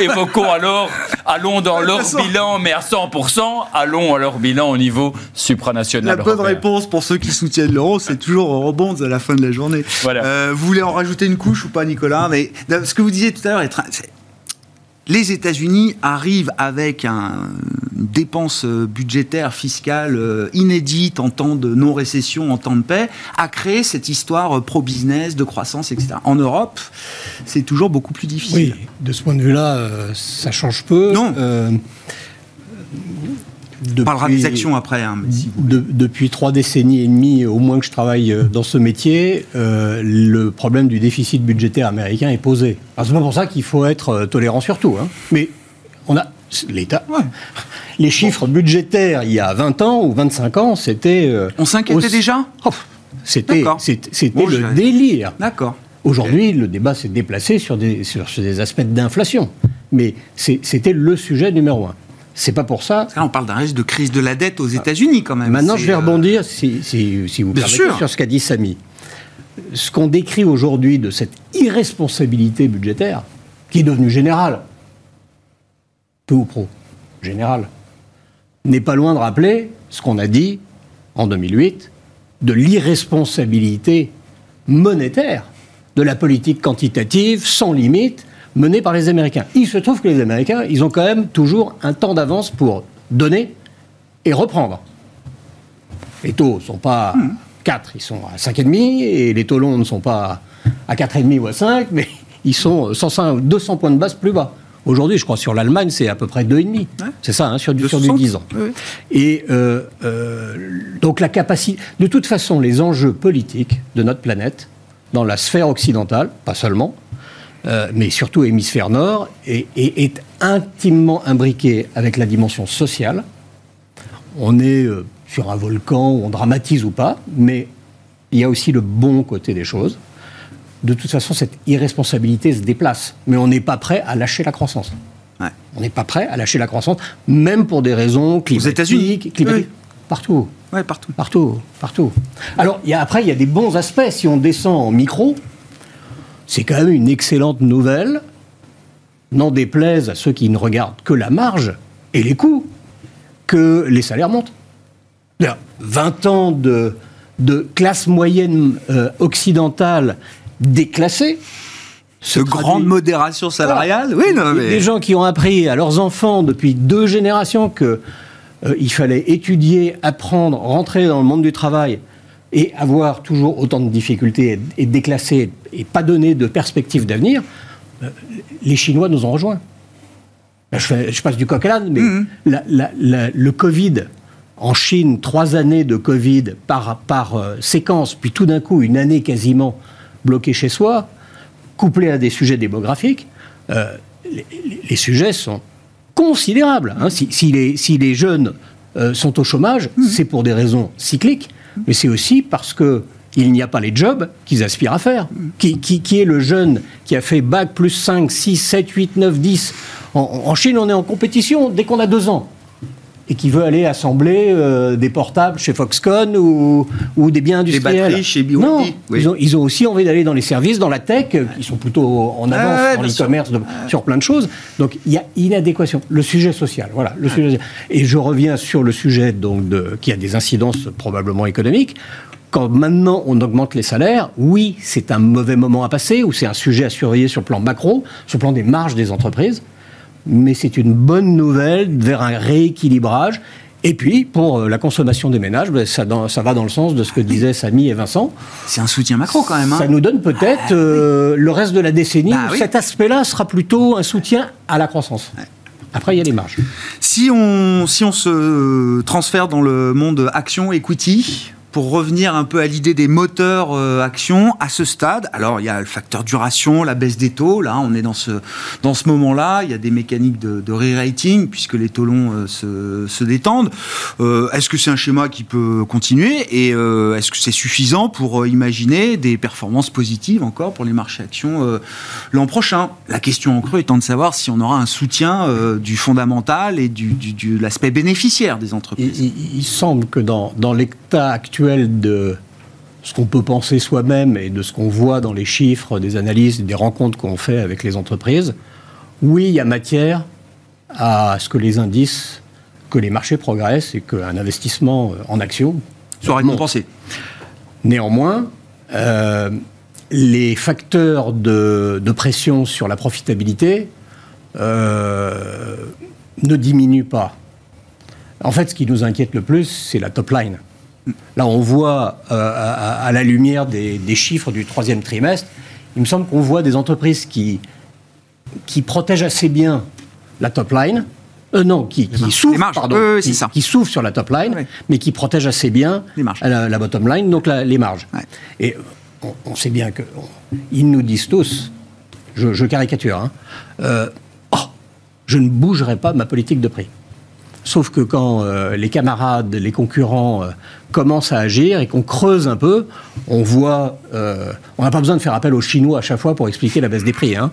évoquons alors, allons dans leur bilan, mais à 100%, allons à leur bilan au niveau supranational. La bonne réponse pour ceux qui soutiennent l'euro, c'est toujours eurobonds à la fin de la journée. Voilà. Euh, vous voulez en rajouter une couche ou pas, Nicolas? Mais ce que vous disiez tout à l'heure, les États-Unis arrivent avec un, une dépense euh, budgétaire fiscale euh, inédite en temps de non-récession, en temps de paix, à créer cette histoire pro-business, de croissance, etc. En Europe, c'est toujours beaucoup plus difficile. Oui, de ce point de vue-là, ça change peu. Non. Depuis, On parlera des actions après. Hein, depuis trois décennies et demie, au moins que je travaille euh, dans ce métier, euh, le problème du déficit budgétaire américain est posé. C'est pas pour ça qu'il faut être euh, tolérant sur tout. Hein. Mais on a l'État. Ouais. (laughs) Les chiffres budgétaires il y a 20 ans ou 25 ans, c'était. on s'inquiétait déjà oh, C'était le délire. D'accord. Aujourd'hui, le débat s'est déplacé sur des, sur, sur des aspects d'inflation. Mais c'était le sujet numéro un. C'est pas pour ça. on parle d'un risque de crise de la dette aux États-Unis quand même. Maintenant, je vais euh, rebondir, si, si, vous permettez, sur ce qu'a dit Samy. Ce qu'on décrit aujourd'hui de cette irresponsabilité budgétaire, qui est devenue générale, peu ou pro, générale, n'est pas loin de rappeler ce qu'on a dit en 2008 de l'irresponsabilité monétaire de la politique quantitative sans limite menée par les Américains. Il se trouve que les Américains, ils ont quand même toujours un temps d'avance pour donner et reprendre. Les taux ne sont pas à 4, ils sont à 5,5, et les taux longs ne sont pas à 4,5 ou à 5, mais (laughs) ils sont 105, 200 points de base plus bas. Aujourd'hui, je crois, sur l'Allemagne, c'est à peu près 2,5. C'est ça, hein, sur, du, sur du 10 ans. Et euh, euh, donc la capacité... De toute façon, les enjeux politiques de notre planète, dans la sphère occidentale, pas seulement, euh, mais surtout hémisphère nord, est, est, intimement imbriqué avec la dimension sociale. On est euh, sur un volcan, on dramatise ou pas, mais il y a aussi le bon côté des choses. De toute façon, cette irresponsabilité se déplace, mais on n'est pas prêt à lâcher la croissance. On n'est pas prêt à lâcher la croissance, même pour des raisons climatiques. Aux États-Unis Partout. Ouais, partout. Partout, partout. Alors, y a, après, il y a des bons aspects. Si on descend en micro, c'est quand même une excellente nouvelle, n'en déplaise à ceux qui ne regardent que la marge et les coûts, que les salaires montent. 20 ans de, de classe moyenne euh, occidentale déclassée. Ce grande modération salariale, oui, non, mais... Des gens qui ont appris à leurs enfants depuis deux générations qu'il euh, fallait étudier, apprendre, rentrer dans le monde du travail et avoir toujours autant de difficultés et déclasser et pas donner de perspective d'avenir, euh, les Chinois nous ont rejoints. Ben, je, passe du coq à l'âne, mais mmh. le Covid, en Chine, trois années de Covid par, par euh, séquence, puis tout d'un coup, une année quasiment bloquée chez soi, couplée à des sujets démographiques, euh, les, sujets sont considérables. Hein. Si, les, si, les, jeunes euh, sont au chômage, mmh. c'est pour des raisons cycliques, mais c'est aussi parce que il n'y a pas les jobs qu'ils aspirent à faire. Qui, qui, est le jeune qui a fait bac plus 5, 6, 7, 8, 9, 10 en, Chine, on est en compétition dès qu'on a deux ans et qui veut aller assembler euh, des portables chez Foxconn ou, ou des biens industriels. Des batteries chez BYD. Non, ils, ont, ils, ont, aussi envie d'aller dans les services, dans la tech, qui sont plutôt en avance dans l'e-commerce sur plein de choses. Donc il y a inadéquation. Le sujet social, voilà. Le sujet, et je reviens sur le sujet donc de, qui a des incidences probablement économiques quand maintenant on augmente les salaires, oui, c'est un mauvais moment à passer, ou c'est un sujet à surveiller sur le plan macro, sur le plan des marges des entreprises, mais c'est une bonne nouvelle vers un rééquilibrage. Et puis, pour euh, la consommation des ménages, ben, ça, ça, va dans le sens de ce que disaient Samy et Vincent. C'est un soutien macro quand même. Hein. Ça nous donne peut-être euh, le reste de la décennie bah cet aspect-là sera plutôt un soutien à la croissance. Après, il y a les marges. Si on, si on se transfère dans le monde action equity, pour revenir un peu à l'idée des moteurs euh, actions à ce stade. Alors, il y a le facteur duration, la baisse des taux. Là, on est dans ce, dans ce moment-là. Il y a des mécaniques de, re-rating puisque les taux longs euh, se, détendent. Euh, est-ce que c'est un schéma qui peut continuer et est-ce que c'est suffisant pour imaginer des performances positives encore pour les marchés actions l'an prochain? La question en creux étant de savoir si on aura un soutien du fondamental et du, de l'aspect bénéficiaire des entreprises. Il, il semble que dans, dans l'état actuel de ce qu'on peut penser soi-même et de ce qu'on voit dans les chiffres, des analyses, des rencontres qu'on fait avec les entreprises, oui, il y a matière à ce que les indices, que les marchés progressent et qu'un investissement en actions soit récompensé. Néanmoins, euh, les facteurs de, pression sur la profitabilité euh, ne diminuent pas. En fait, ce qui nous inquiète le plus, c'est la top line. Là, on voit euh, à, la lumière des, chiffres du troisième trimestre, il me semble qu'on voit des entreprises qui, qui protègent assez bien la top line, euh, non, qui, qui souffrent, pardon, qui, sur la top line, mais qui protègent assez bien La, bottom line, donc les marges. Et on, sait bien qu'ils nous disent tous, je, caricature, hein, euh, oh, je ne bougerai pas ma politique de prix. Sauf que quand euh, les camarades, les concurrents euh, commencent à agir et qu'on creuse un peu, on voit, euh, on n'a pas besoin de faire appel aux Chinois à chaque fois pour expliquer la baisse des prix. Hein.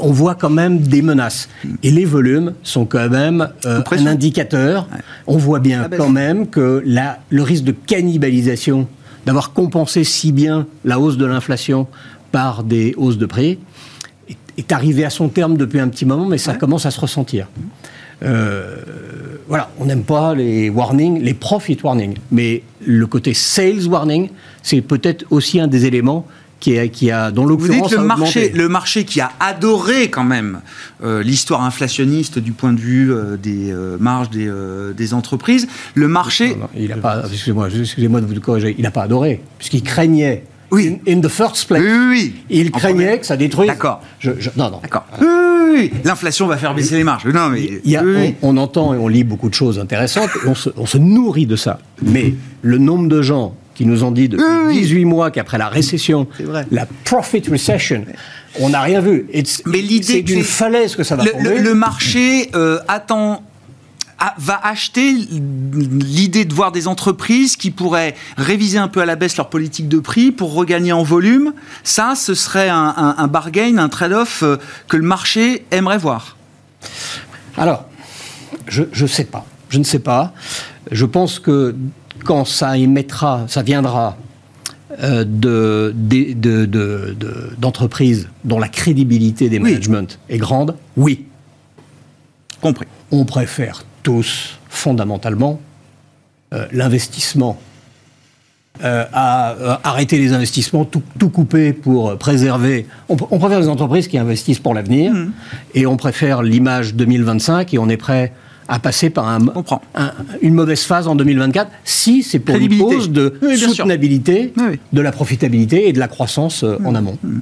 on voit quand même des menaces. Et les volumes sont quand même un indicateur. On voit bien quand même que la, le risque de cannibalisation, d'avoir compensé si bien la hausse de l'inflation par des hausses de prix, est, arrivé à son terme depuis un petit moment, mais ça commence à se ressentir. Euh, voilà, on n'aime pas les warnings, les profit warnings, mais le côté sales warning, c'est peut-être aussi un des éléments qui, a, qui a dans l'occurrence le marché, le marché qui a adoré quand même euh, l'histoire inflationniste du point de vue euh, des marges des, des, entreprises, le marché. il n'a pas, excusez-moi, excusez-moi de vous corriger, il n'a pas adoré, puisqu'il craignait oui. In, the first place. Oui, oui, Il craignait que ça détruise. D'accord. non, non. D'accord. Oui, L'inflation va faire baisser les marges. Non, mais. on, entend et on lit beaucoup de choses intéressantes. on, se, on se nourrit de ça. Mais le nombre de gens qui nous ont dit depuis 18 mois qu'après la récession, la profit recession, on n'a rien vu. Mais l'idée, c'est d'une falaise que ça va le, tomber. Le, marché euh, attend va acheter l'idée de voir des entreprises qui pourraient réviser un peu à la baisse leur politique de prix pour regagner en volume. Ça, ce serait un, bargain, un trade-off euh, que le marché aimerait voir. Alors, je ne sais pas. Je ne sais pas. Je pense que quand ça émettra, ça viendra euh, d'entreprises dont la crédibilité des managements est grande, oui. Compris. On préfère tous, fondamentalement, euh, l'investissement. Euh, à euh, arrêter les investissements, tout, couper pour préserver. On, préfère les entreprises qui investissent pour l'avenir mmh. et on préfère l'image 2025 et on est prêt à passer par un, une mauvaise phase en 2024 si c'est pour une cause de soutenabilité, de la profitabilité et de la croissance en mmh. amont. Mmh.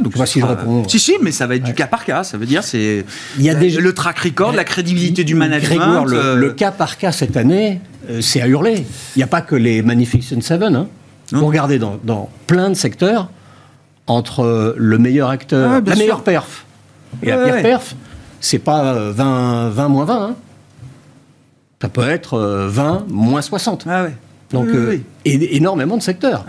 Donc je si je réponds. Si, si, mais ça va être du cas par cas. Ça veut dire c'est il y a des... le track record, la crédibilité du management. le, cas par cas cette année, c'est à hurler. Il n'y a pas que les Magnificent Seven. Hein. Vous regardez dans, dans, plein de secteurs, entre le meilleur acteur, ah, la meilleure perf et la pire perf, c'est pas 20, 20 moins 20. Hein. Ça peut être 20 euh, moins 60. Ah Donc, euh, énormément de secteurs.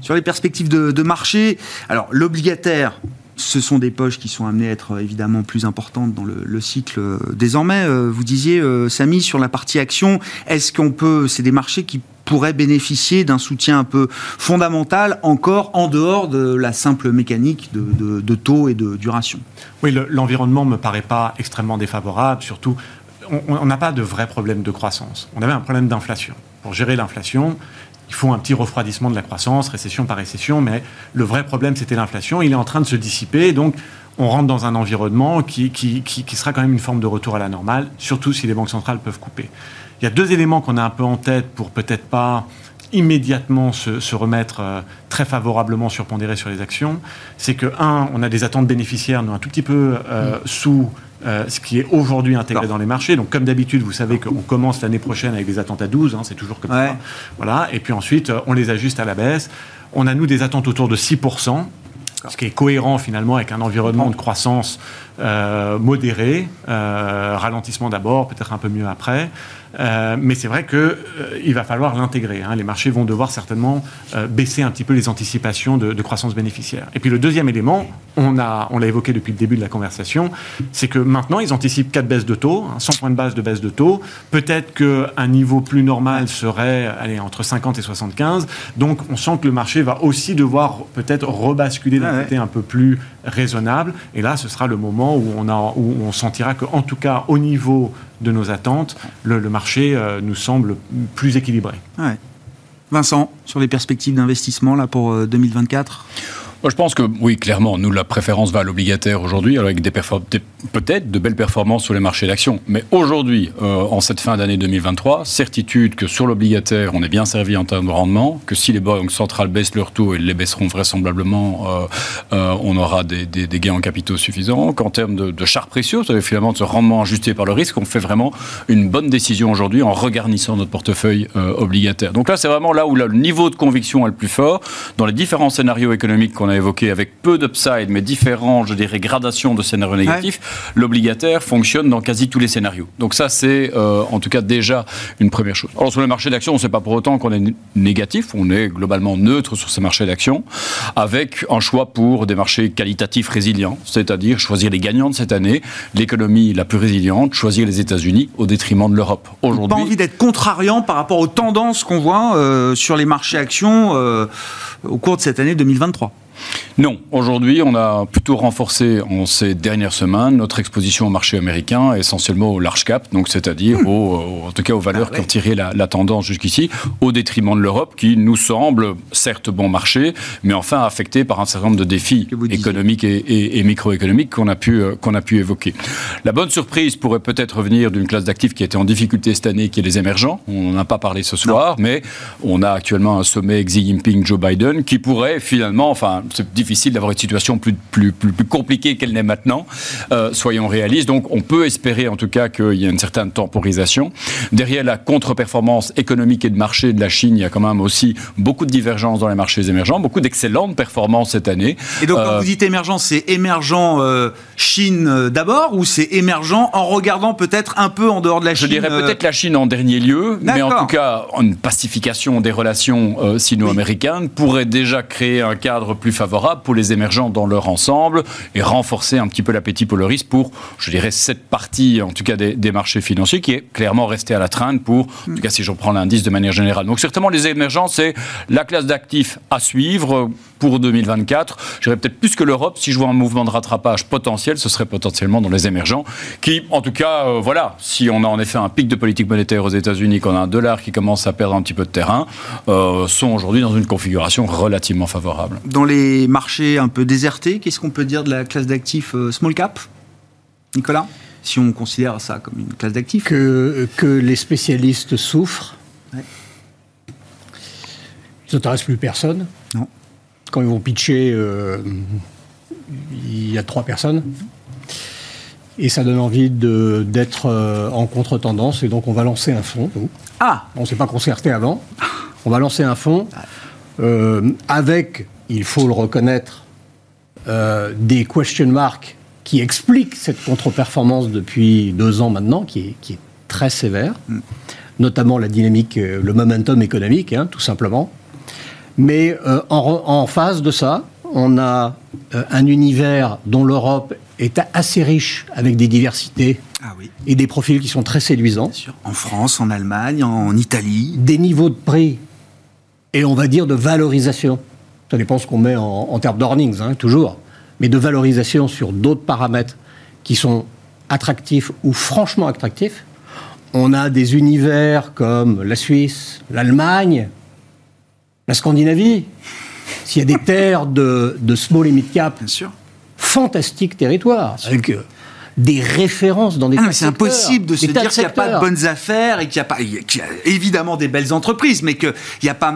Sur les perspectives de, marché, alors l'obligataire, ce sont des poches qui sont amenées à être évidemment plus importantes dans le, cycle euh, désormais. vous disiez, Samy, sur la partie action, est-ce qu'on peut, c'est des marchés qui pourraient bénéficier d'un soutien un peu fondamental encore en dehors de la simple mécanique de, taux et de duration? Oui, l'environnement ne me paraît pas extrêmement défavorable, surtout on n'a pas de vrai problème de croissance. On avait un problème d'inflation. Pour gérer l'inflation, il faut un petit refroidissement de la croissance, récession par récession, mais le vrai problème, c'était l'inflation. Il est en train de se dissiper, donc on rentre dans un environnement qui, qui, sera quand même une forme de retour à la normale, surtout si les banques centrales peuvent couper. Il y a deux éléments qu'on a un peu en tête pour peut-être pas immédiatement se, remettre euh, très favorablement surpondéré sur les actions. C'est que, un, on a des attentes bénéficiaires, nous, un tout petit peu euh, mm. sous euh, ce qui est aujourd'hui intégré dans les marchés. Donc, comme d'habitude, vous savez qu'on commence l'année prochaine avec des attentes à 12, hein, c'est toujours comme ça. Voilà. Et puis ensuite, euh, on les ajuste à la baisse. On a, nous, des attentes autour de 6%, ce qui est cohérent finalement avec un environnement de croissance euh, modéré, ralentissement d'abord, peut-être un peu mieux après. Euh, mais c'est vrai qu'il euh, il va falloir l'intégrer. Hein. Les marchés vont devoir certainement euh, baisser un petit peu les anticipations de, croissance bénéficiaire. Et puis le deuxième élément, on l'a on évoqué depuis le début de la conversation, c'est que maintenant ils anticipent quatre baisses de taux, 100 hein, points de base de baisse de taux. Peut-être qu'un niveau plus normal serait allez, entre 50 et 75. Donc on sent que le marché va aussi devoir peut-être rebasculer d'un côté un peu plus raisonnable. Et là, ce sera le moment où on, a, où on sentira qu'en tout cas au niveau de nos attentes, le, marché euh, nous semble plus équilibré. Vincent, sur les perspectives d'investissement là pour 2024 euh, je pense que oui, clairement, nous, la préférence va à l'obligataire aujourd'hui, avec des, peut-être de belles performances sur les marchés d'actions. Mais aujourd'hui, euh, en cette fin d'année 2023, certitude que sur l'obligataire, on est bien servi en termes de rendement, que si les banques centrales baissent leurs taux, et les baisseront vraisemblablement, euh, euh, on aura des, gains en capitaux suffisants. Qu'en termes de, de chars précieux, finalement de ce rendement ajusté par le risque, on fait vraiment une bonne décision aujourd'hui en regarnissant notre portefeuille obligataire. Donc là, c'est vraiment là où le niveau de conviction est le plus fort. Dans les différents scénarios économiques qu'on a évoqué avec peu d'upside, mais différents, je dirais, gradations de scénarios négatifs, l'obligataire fonctionne dans quasi tous les scénarios. Donc ça, c'est euh, en tout cas déjà une première chose. Alors sur le marché d'actions, on ne sait pas pour autant qu'on est négatif, on est globalement neutre sur ces marchés d'actions, avec un choix pour des marchés qualitatifs résilients, c'est-à-dire choisir les gagnants de cette année, l'économie la plus résiliente, choisir les États-Unis au détriment de l'Europe. Aujourd'hui, pas envie d'être contrariant par rapport aux tendances qu'on voit euh, sur les marchés actions euh, au cours de cette année 2023. Non, aujourd'hui, on a plutôt renforcé en ces dernières semaines notre exposition au marché américain, essentiellement au large cap, donc c'est-à-dire hmm. en tout cas aux valeurs ah qui ont tiré la, tendance jusqu'ici, au détriment de l'Europe, qui nous semble certes bon marché, mais enfin affecté par un certain nombre de défis économiques et, microéconomiques qu'on a pu euh, qu'on a pu évoquer. La bonne surprise pourrait peut-être revenir d'une classe d'actifs qui été en difficulté cette année, qui est les émergents. On n'en a pas parlé ce soir, mais on a actuellement un sommet Xi Jinping-Joe Biden qui pourrait finalement, enfin c'est difficile d'avoir une situation plus, plus, plus, compliquée qu'elle n'est maintenant. Euh, soyons réalistes. Donc, on peut espérer en tout cas qu'il y a une certaine temporisation. Derrière la contre-performance économique et de marché de la Chine, il y a quand même aussi beaucoup de divergences dans les marchés émergents, beaucoup d'excellentes performances cette année. Et donc, quand euh, vous dites émergent, c'est émergent euh, Chine d'abord ou c'est émergent en regardant peut-être un peu en dehors de la Chine Je dirais peut-être la Chine en dernier lieu, mais en tout cas, une pacification des relations sino-américaines pourrait déjà créer un cadre plus favorable pour les émergents dans leur ensemble et renforcer un petit peu l'appétit pour le risque pour, je dirais, cette partie, en tout cas, des, marchés financiers qui est clairement restée à la traîne pour, en tout cas, si je reprends l'indice de manière générale. Donc, certainement, les émergents, c'est la classe d'actifs à suivre pour 2024. Je dirais peut-être plus que l'Europe. Si je vois un mouvement de rattrapage potentiel, ce serait potentiellement dans les émergents qui, en tout cas, euh, voilà, si on a en effet un pic de politique monétaire aux États-Unis, qu'on a un dollar qui commence à perdre un petit peu de terrain, euh, sont aujourd'hui dans une configuration relativement favorable. Dans les marchés un peu désertés, qu'est-ce qu'on peut dire de la classe d'actifs euh, small cap? Nicolas? Si on considère ça comme une classe d'actifs que, que les spécialistes souffrent. Ouais. Ils n'intéressent plus personne. Non. quand ils vont pitcher, il y a trois personnes. Et ça donne envie d'être en contre-tendance. Et donc, on va lancer un fonds. Ah On ne s'est pas concerté avant. On va lancer un fonds avec, il faut le reconnaître, des question marks qui expliquent cette contre-performance depuis deux ans maintenant, qui est, qui est très sévère. Mm notamment la dynamique, euh, le momentum économique, hein, tout simplement. Mais euh, en, face de ça, on a euh, un univers dont l'Europe est assez riche avec des diversités ah et des profils qui sont très séduisants. En France, en Allemagne, en Italie. Des niveaux de prix et on va dire de valorisation. Ça dépend ce qu'on met en, termes d'earnings, hein, toujours. Mais de valorisation sur d'autres paramètres qui sont attractifs ou franchement attractifs on a des univers comme la Suisse, l'Allemagne, la Scandinavie. S'il y a des (laughs) terres de, small et mid cap, Bien sûr. fantastique territoire, avec euh, des références dans des ah, C'est impossible de se dire qu'il n'y a pas de bonnes affaires et qu'il n'y a pas, évidemment des belles entreprises, mais qu'il n'y a pas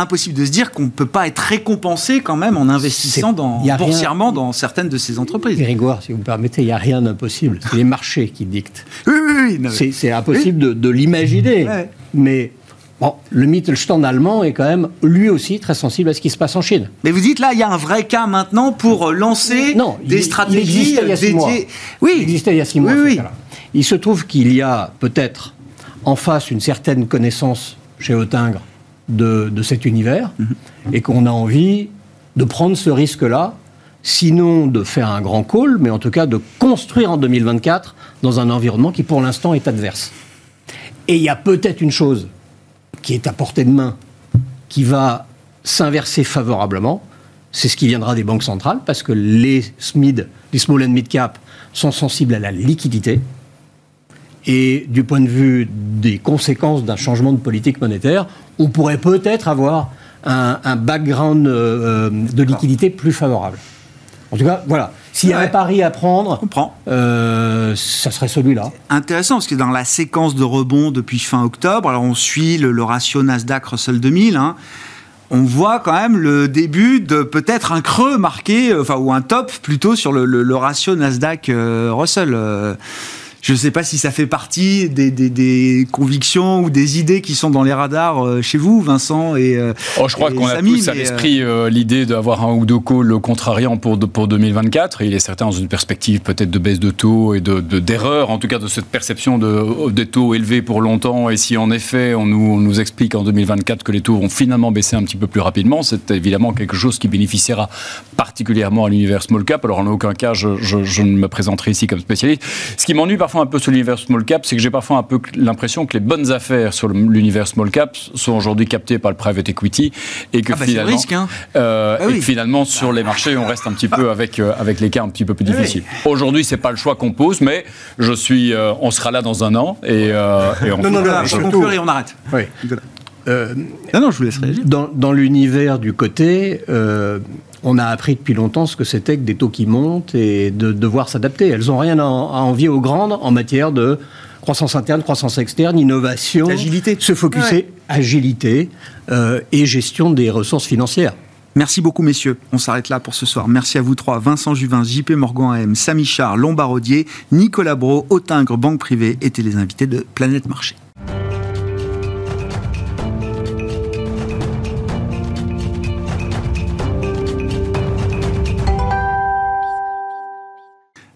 impossible de se dire qu'on ne peut pas être récompensé quand même en investissant dans, boursièrement dans certaines de ces entreprises. Grégoire, si vous me permettez, il n'y a rien d'impossible. C'est les marchés qui dictent. Oui, oui, oui. C'est impossible de, l'imaginer. Mais Bon, le Mittelstand allemand est quand même lui aussi très sensible à ce qui se passe en Chine. Mais vous dites là, il y a un vrai cas maintenant pour lancer des stratégies il dédiées. Oui, il existait il y a six mois. Oui, oui. Il se trouve qu'il y a peut-être en face une certaine connaissance chez Otingre de, cet univers mhm. et qu'on a envie de prendre ce risque-là, sinon de faire un grand call, mais en tout cas de construire en 2024 dans un environnement qui pour l'instant est adverse. Et il y a peut-être une chose qui est à portée de main, qui va s'inverser favorablement, c'est ce qui viendra des banques centrales, parce que les SMID, les small and mid cap, sont sensibles à la liquidité. Et du point de vue des conséquences d'un changement de politique monétaire, on pourrait peut-être avoir un, background euh, euh, de liquidité plus favorable. En tout cas, voilà. S'il y a un pari à prendre, euh, ça serait celui-là. Intéressant, parce que dans la séquence de rebond depuis fin octobre, alors on suit le, ratio Nasdaq Russell 2000, hein, on voit quand même le début de peut-être un creux marqué, enfin, ou un top plutôt sur le, ratio Nasdaq Russell. Je ne sais pas si ça fait partie des, convictions ou des idées qui sont dans les radars euh, chez vous, Vincent et euh, oh, Je crois qu'on a tous à l'esprit euh, l'idée d'avoir un ou deux calls contrariant pour, pour 2024. il est certain dans une perspective peut-être de baisse de taux et d'erreur, de, en tout cas de cette perception de, des taux élevés pour longtemps. Et si en effet on nous, nous explique en 2024 que les taux vont finalement baisser un petit peu plus rapidement, c'est évidemment quelque chose qui bénéficiera particulièrement à l'univers small cap. Alors en aucun cas je, je, ne me présenterai ici comme spécialiste. Ce qui m'ennuie parfois un peu sur l'univers small cap, c'est que j'ai parfois un peu l'impression que les bonnes affaires sur l'univers small cap sont aujourd'hui captées par le private equity et que ah bah finalement, risque, hein. euh, bah et finalement sur les marchés, on reste un petit peu avec euh, avec les cas un petit peu plus difficiles. Aujourd'hui, c'est pas le choix qu'on pose, mais je suis, euh, on sera là dans un an et, et on. Non, non, non, je conclure et on arrête. Oui. non, non, je vous laisse réagir. Dans, dans l'univers du côté, on a appris depuis longtemps ce que c'était que des taux qui montent et de devoir s'adapter. Elles n'ont rien à, envier aux grandes en matière de croissance interne, croissance externe, innovation, agilité, se focuser, agilité euh, et gestion des ressources financières. Merci beaucoup, messieurs. On s'arrête là pour ce soir. Merci à vous trois. Vincent Juvin, JP Morgan AM, Samy Char, Lombardier, Nicolas Bro, Autingre, Banque Privée étaient les invités de Planète Marché.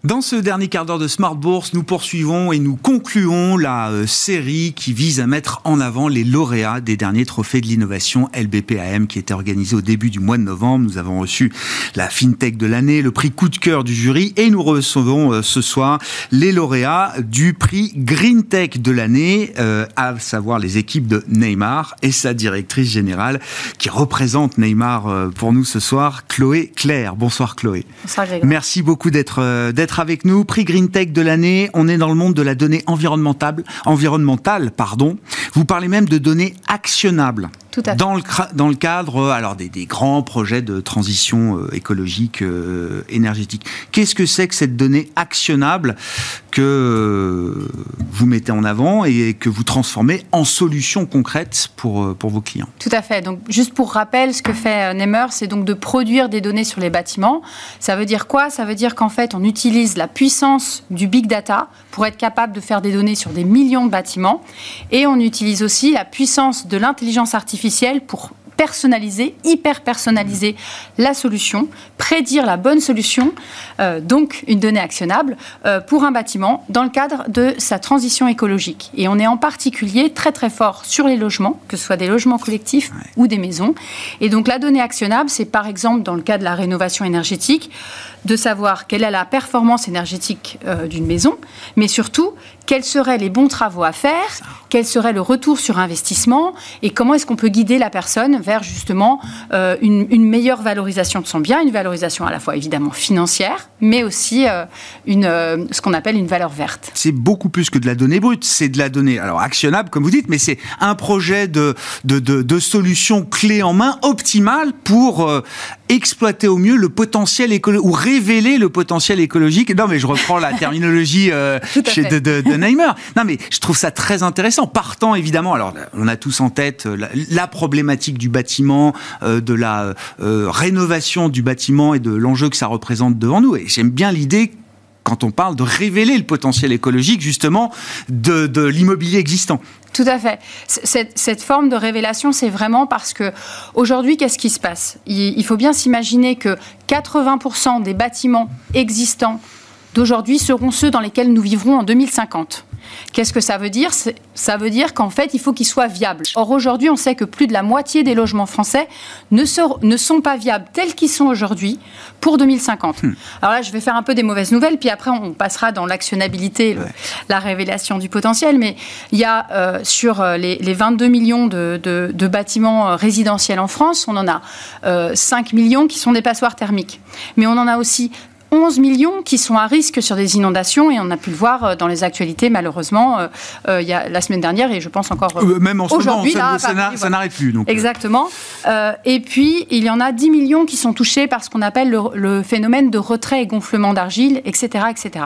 Dans ce dernier quart d'heure de Smart Bourse, nous poursuivons et nous concluons la euh, série qui vise à mettre en avant les lauréats des derniers trophées de l'innovation LBPAM qui était organisé au début du mois de novembre. Nous avons reçu la FinTech de l'année, le prix coup de cœur du jury et nous recevons euh, ce soir les lauréats du prix Green Tech de l'année, euh, à savoir les équipes de Neymar et sa directrice générale qui représente Neymar pour nous ce soir, Chloé Claire. Bonsoir Chloé. Bonsoir Merci beaucoup d'être d'être avec nous. Prix Green Tech de l'année. On est dans le monde de la donnée environnementale. environnementale pardon. Vous parlez même de données actionnables. Tout à fait. Dans le, dans le cadre alors, des, des grands projets de transition écologique, énergétique. Qu'est-ce que c'est que cette donnée actionnable que vous mettez en avant et que vous transformez en solutions concrètes pour, pour vos clients? Tout à fait. Donc, juste pour rappel, ce que fait Nemer, c'est donc de produire des données sur les bâtiments. Ça veut dire quoi? Ça veut dire qu'en fait, on utilise la puissance du big data pour être capable de faire des données sur des millions de bâtiments. Et on utilise aussi la puissance de l'intelligence artificielle pour personnaliser, hyper personnaliser la solution, prédire la bonne solution, euh, donc une donnée actionnable euh, pour un bâtiment dans le cadre de sa transition écologique. Et on est en particulier très très fort sur les logements, que ce soit des logements collectifs ou des maisons. Et donc la donnée actionnable, c'est par exemple dans le cas de la rénovation énergétique, de savoir quelle est la performance énergétique euh, d'une maison, mais surtout quels seraient les bons travaux à faire, quel serait le retour sur investissement et comment est-ce qu'on peut guider la personne vers justement euh, une, meilleure valorisation de son bien, une valorisation à la fois évidemment financière, mais aussi euh, une, euh, ce qu'on appelle une valeur verte. C'est beaucoup plus que de la donnée brute, c'est de la donnée alors actionnable comme vous dites, mais c'est un projet de, de, de, de solution clé en main optimale pour exploiter au mieux le potentiel écologique ou révéler le potentiel écologique. Non mais je reprends la (laughs) terminologie chez de, de, de Neimer. Non mais je trouve ça très intéressant. Partant évidemment, alors on a tous en tête la problématique du bâtiment euh, de la euh, rénovation du bâtiment et de l'enjeu que ça représente devant nous. Et j'aime bien l'idée quand on parle de révéler le potentiel écologique justement de, l'immobilier existant. Tout à fait. Cette, forme de révélation, c'est vraiment parce que aujourd'hui, qu'est-ce qui se passe? Il, faut bien s'imaginer que 80% des bâtiments existants d'aujourd'hui seront ceux dans lesquels nous vivrons en 2050. Qu'est-ce que ça veut dire? Ça veut dire qu'en fait, il faut qu'ils soient viables. Or, aujourd'hui, on sait que plus de la moitié des logements français ne, sont pas viables tels qu'ils sont aujourd'hui pour 2050. Hmm. Alors là, je vais faire un peu des mauvaises nouvelles, puis après, on passera dans l'actionnabilité, la révélation du potentiel. Mais il y a euh, sur euh, les, 22 millions de, bâtiments euh, résidentiels en France, on en a 5 millions qui sont des passoires thermiques. Mais on en a aussi 11 millions qui sont à risque sur des inondations et on a pu le voir euh, dans les actualités malheureusement euh, euh, il y a la semaine dernière et je pense encore même en ce moment ça, n'arrête plus exactement. Et puis il y en a 10 millions qui sont touchés par ce qu'on appelle le, le, phénomène de retrait et gonflement d'argile etc etc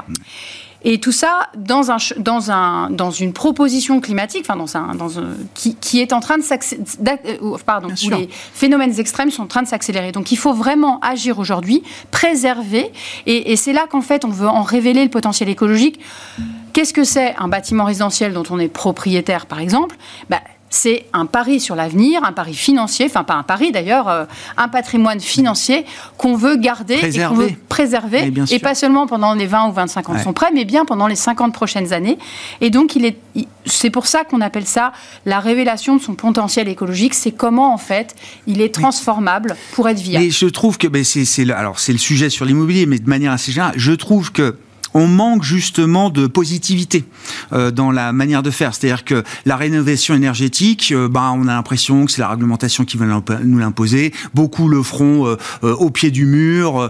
et tout ça dans, un, dans, un, dans une proposition climatique, enfin dans un, dans un, qui, qui, est en train de s'accélérer, euh, pardon, où les phénomènes extrêmes sont en train de s'accélérer. Donc il faut vraiment agir aujourd'hui, préserver, et, et c'est là qu'en fait on veut en révéler le potentiel écologique. Qu'est-ce que c'est un bâtiment résidentiel dont on est propriétaire, par exemple? Bah, c'est un pari sur l'avenir, un pari financier, enfin pas un pari d'ailleurs, euh, un patrimoine financier qu'on veut garder et qu'on veut préserver, et pas seulement pendant les 20 ou 25 ans de son prêt, mais bien pendant les 50 prochaines années. Et donc il est, c'est pour ça qu'on appelle ça la révélation de son potentiel écologique, c'est comment en fait il est transformable pour être viable. Et je trouve que ben, c'est, alors c'est le sujet sur l'immobilier, mais de manière assez générale, je trouve que on manque justement de positivité euh, dans la manière de faire. C'est-à-dire que la rénovation énergétique, euh, bah, on a l'impression que c'est la réglementation qui va nous l'imposer. Beaucoup le feront euh, au pied du mur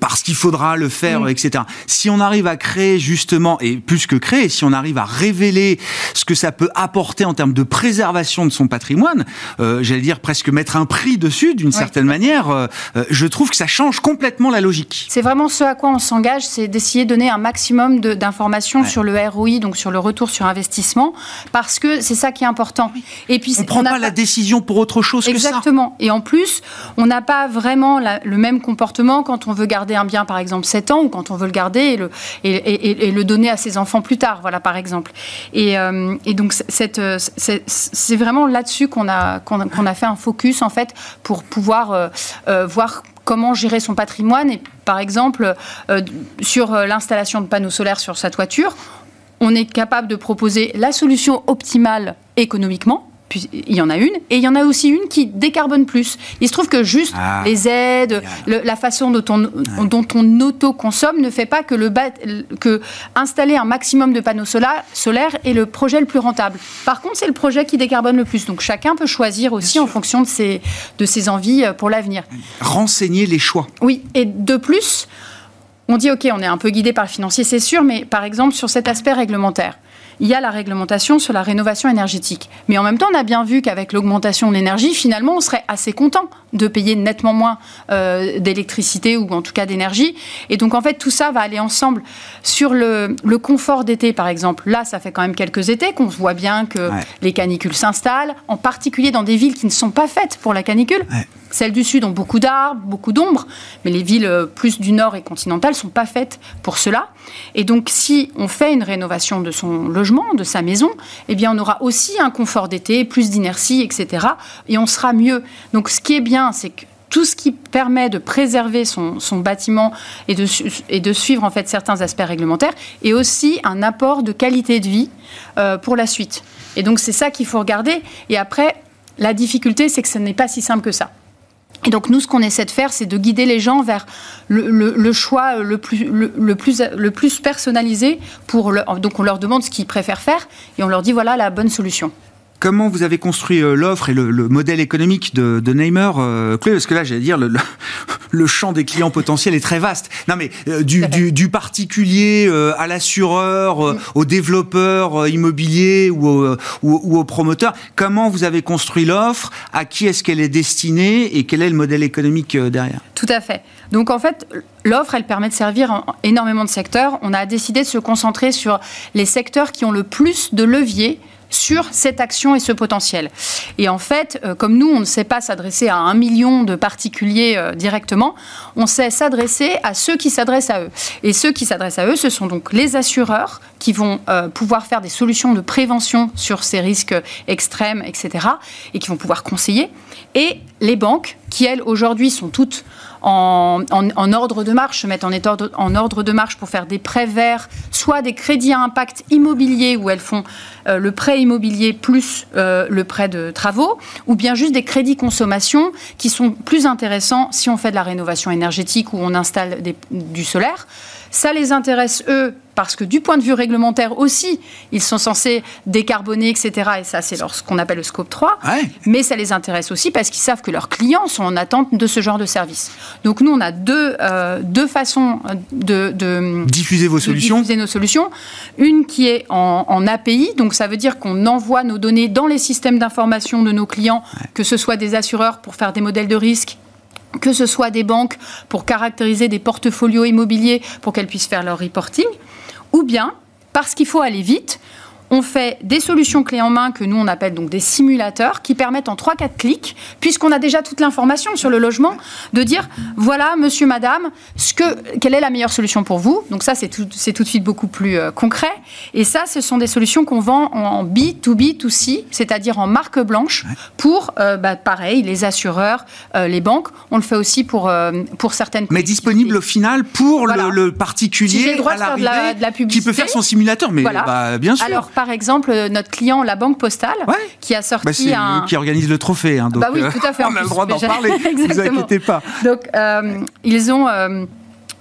parce qu'il faudra le faire, etc. Si on arrive à créer justement, et plus que créer, si on arrive à révéler ce que ça peut apporter en termes de préservation de son patrimoine, j'allais dire presque mettre un prix dessus d'une certaine manière, je trouve que ça change complètement la logique. C'est vraiment ce à quoi on s'engage c'est d'essayer de donner un maximum d'informations sur le ROI, donc sur le retour sur investissement, parce que c'est ça qui est important. Et puis, on ne prend pas, la décision pour autre chose que ça. Exactement. Et en plus, on n'a pas vraiment le même comportement quand on veut garder un bien, par exemple, 7 ans, ou quand on veut le garder et le, et, le donner à ses enfants plus tard, voilà, par exemple. Et, euh, donc, c'est vraiment là-dessus qu'on a, qu'on a, fait un focus, en fait, pour pouvoir euh, euh, voir comment gérer son patrimoine. Et par exemple, euh, sur euh, l'installation de panneaux solaires sur sa toiture, on est capable de proposer la solution optimale économiquement il y en a une, et il y en a aussi une qui décarbone plus. Il se trouve que juste ah. les aides, la façon dont on, dont on auto-consomme ne fait pas que, le que installer un maximum de panneaux solaires, solaires est le projet le plus rentable. Par contre, c'est le projet qui décarbone le plus. Donc chacun peut choisir aussi en fonction de ses, de ses envies euh, pour l'avenir. Renseigner les choix. Oui, et de plus, on dit, OK, on est un peu guidé par le financier, c'est sûr, mais par exemple, sur cet aspect réglementaire, il y a la réglementation sur la rénovation énergétique. Mais en même temps, on a bien vu qu'avec l'augmentation de l'énergie, finalement, on serait assez content de payer nettement moins euh, d'électricité ou en tout cas d'énergie. Et donc, en fait, tout ça va aller ensemble. Sur le, confort d'été, par exemple, là, ça fait quand même quelques étés qu'on voit bien que les canicules s'installent, en particulier dans des villes qui ne sont pas faites pour la canicule. Celles du sud ont beaucoup d'arbres, beaucoup d'ombre, mais les villes euh, plus du nord et continentales sont pas faites pour cela. Et donc, si on fait une rénovation de son logement, de sa maison, eh bien, on aura aussi un confort d'été, plus d'inertie, etc. Et on sera mieux. Donc, ce qui est bien, c'est que tout ce qui permet de préserver son, bâtiment et de, et suivre en fait certains aspects réglementaires est aussi un apport de qualité de vie euh, pour la suite. Et donc c'est ça qu'il faut regarder. Et après, la difficulté, c'est que ce n'est pas si simple que ça. Et donc nous, ce qu'on essaie de faire, c'est de guider les gens vers le, choix le plus, le, plus, le plus personnalisé. Pour donc on leur demande ce qu'ils préfèrent faire et on leur dit voilà la bonne solution. Comment vous avez construit euh, l'offre et le, modèle économique de, de Neymar, euh, Parce que là, j'allais dire, le, (laughs) le, champ des clients potentiels est très vaste. Non, mais euh, du, du, particulier euh, à l'assureur, mm. au développeur immobilier ou au, ou, au promoteur, comment vous avez construit l'offre? À qui est-ce qu'elle est destinée? Et quel est le modèle économique derrière? Tout à fait. Donc en fait, l'offre, elle permet de servir énormément de secteurs. On a décidé de se concentrer sur les secteurs qui ont le plus de leviers sur cette action et ce potentiel. Et en fait, euh, comme nous, on ne sait pas s'adresser à un million de particuliers euh, directement, on sait s'adresser à ceux qui s'adressent à eux. Et ceux qui s'adressent à eux, ce sont donc les assureurs qui vont euh, pouvoir faire des solutions de prévention sur ces risques extrêmes, etc., et qui vont pouvoir conseiller, et les banques, qui elles, aujourd'hui, sont toutes en, ordre de marche, se mettent en, en, ordre de marche pour faire des prêts verts, soit des crédits à impact immobilier où elles font euh, le prêt immobilier plus euh, le prêt de travaux, ou bien juste des crédits consommation qui sont plus intéressants si on fait de la rénovation énergétique ou on installe du solaire. Ça les intéresse, eux, parce que du point de vue réglementaire aussi, ils sont censés décarboner, etc. Et ça, c'est ce qu'on appelle le scope 3. Mais ça les intéresse aussi parce qu'ils savent que leurs clients sont en attente de ce genre de service. Donc nous, on a deux, euh, deux façons de, diffuser vos solutions. Diffuser nos solutions. Une qui est en, API, donc ça veut dire qu'on envoie nos données dans les systèmes d'information de nos clients, que ce soit des assureurs pour faire des modèles de risque que ce soit des banques pour caractériser des portfolios immobiliers pour qu'elles puissent faire leur reporting, ou bien parce qu'il faut aller vite, on fait des solutions clés en main que nous on appelle donc des simulateurs qui permettent en 3-4 clics, puisqu'on a déjà toute l'information sur le logement, de dire voilà monsieur, madame, ce que, quelle est la meilleure solution pour vous. Donc ça c'est tout, tout, de suite beaucoup plus euh, concret. Et ça ce sont des solutions qu'on vend en B2B2C, c'est-à-dire en marque blanche pour, euh, bah, pareil, les assureurs, euh, les banques. On le fait aussi pour, pour certaines Mais disponible au final pour le, particulier le droit à de, la, de la, qui peut faire son simulateur. Mais bah, bien sûr par exemple notre client, la Banque Postale, qui a sorti bah, un... qui organise le trophée. Hein, donc, bah oui, tout à fait. (laughs) on a le droit d'en parler. ne vous (laughs) inquiétez pas. Donc, euh, ils ont euh,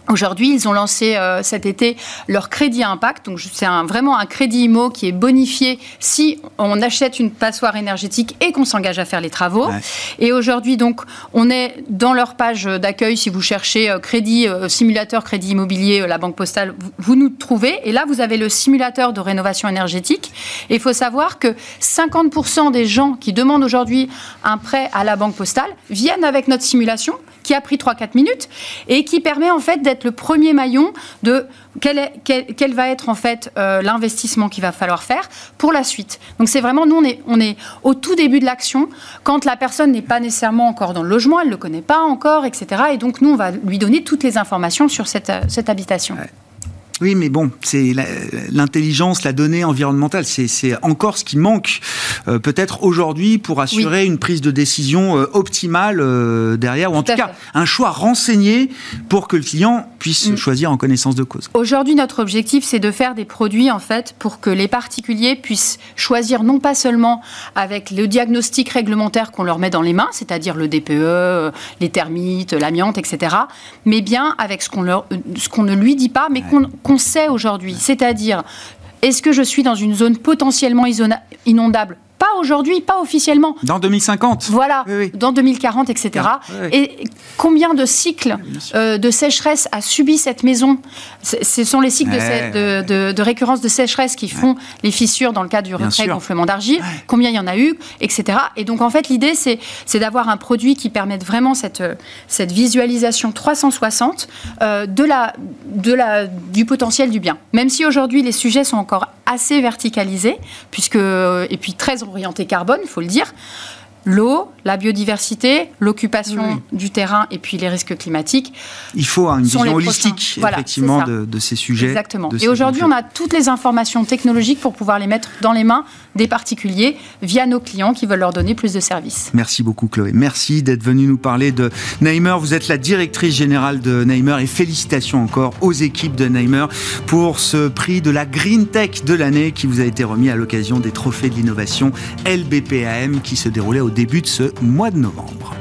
Aujourd'hui, ils ont lancé euh, cet été leur crédit impact. Donc, c'est un, vraiment un crédit IMO qui est bonifié si on achète une passoire énergétique et qu'on s'engage à faire les travaux. Et aujourd'hui, donc, on est dans leur page d'accueil. Si vous cherchez euh, crédit, euh, simulateur crédit immobilier, la Banque Postale, vous, vous, nous trouvez. Et là, vous avez le simulateur de rénovation énergétique. Et il faut savoir que 50% des gens qui demandent aujourd'hui un prêt à la Banque Postale viennent avec notre simulation qui a pris 3-4 minutes et qui permet en fait d'être le premier maillon de quel, va être en fait euh, l'investissement qu'il va falloir faire pour la suite. Donc c'est vraiment, nous on est, on est au tout début de l'action, quand la personne n'est pas nécessairement encore dans le logement, elle ne le connaît pas encore, etc. Et donc nous on va lui donner toutes les informations sur cette, cette habitation. Oui, mais bon, c'est l'intelligence, la donnée environnementale, c'est encore ce qui manque euh, peut-être aujourd'hui pour assurer une prise de décision euh, optimale euh, derrière, ou en tout, cas un choix renseigné pour que le client puisse mm. choisir en connaissance de cause. Aujourd'hui, notre objectif, c'est de faire des produits en fait pour que les particuliers puissent choisir non pas seulement avec le diagnostic réglementaire qu'on leur met dans les mains, c'est-à-dire le DPE, les termites, l'amiante, etc., mais bien avec ce qu'on ne lui dit pas, mais qu'on qu'on sait aujourd'hui. C'est-à-dire, est-ce que je suis dans une zone potentiellement inondable Pas aujourd'hui, pas officiellement. Dans 2050 Voilà, dans 2040, etc. Et combien de cycles euh, de sécheresse a subi cette maison? Ce sont les cycles de, récurrence de sécheresse qui font les fissures dans le cas du retrait gonflement d'argile. Combien il y en a eu, etc. Et donc, en fait, l'idée, c'est d'avoir un produit qui permette vraiment cette, cette visualisation 360 euh, de la, de la, du potentiel du bien. Même si aujourd'hui, les sujets sont encore assez verticalisés, puisque, et puis très orienté carbone, il faut le dire. L'eau, la biodiversité, l'occupation du terrain et puis les risques climatiques. Il faut une vision holistique, effectivement, de, ces sujets. Exactement. et aujourd'hui, on a toutes les informations technologiques pour pouvoir les mettre dans les mains des particuliers via nos clients qui veulent leur donner plus de services. Merci beaucoup, Chloé. Merci d'être venue nous parler de Neimer. Vous êtes la directrice générale de Neimer et félicitations encore aux équipes de Neimer pour ce prix de la Green Tech de l'année qui vous a été remis à l'occasion des trophées de l'innovation LBPAM qui se déroulait au début de ce mois de novembre.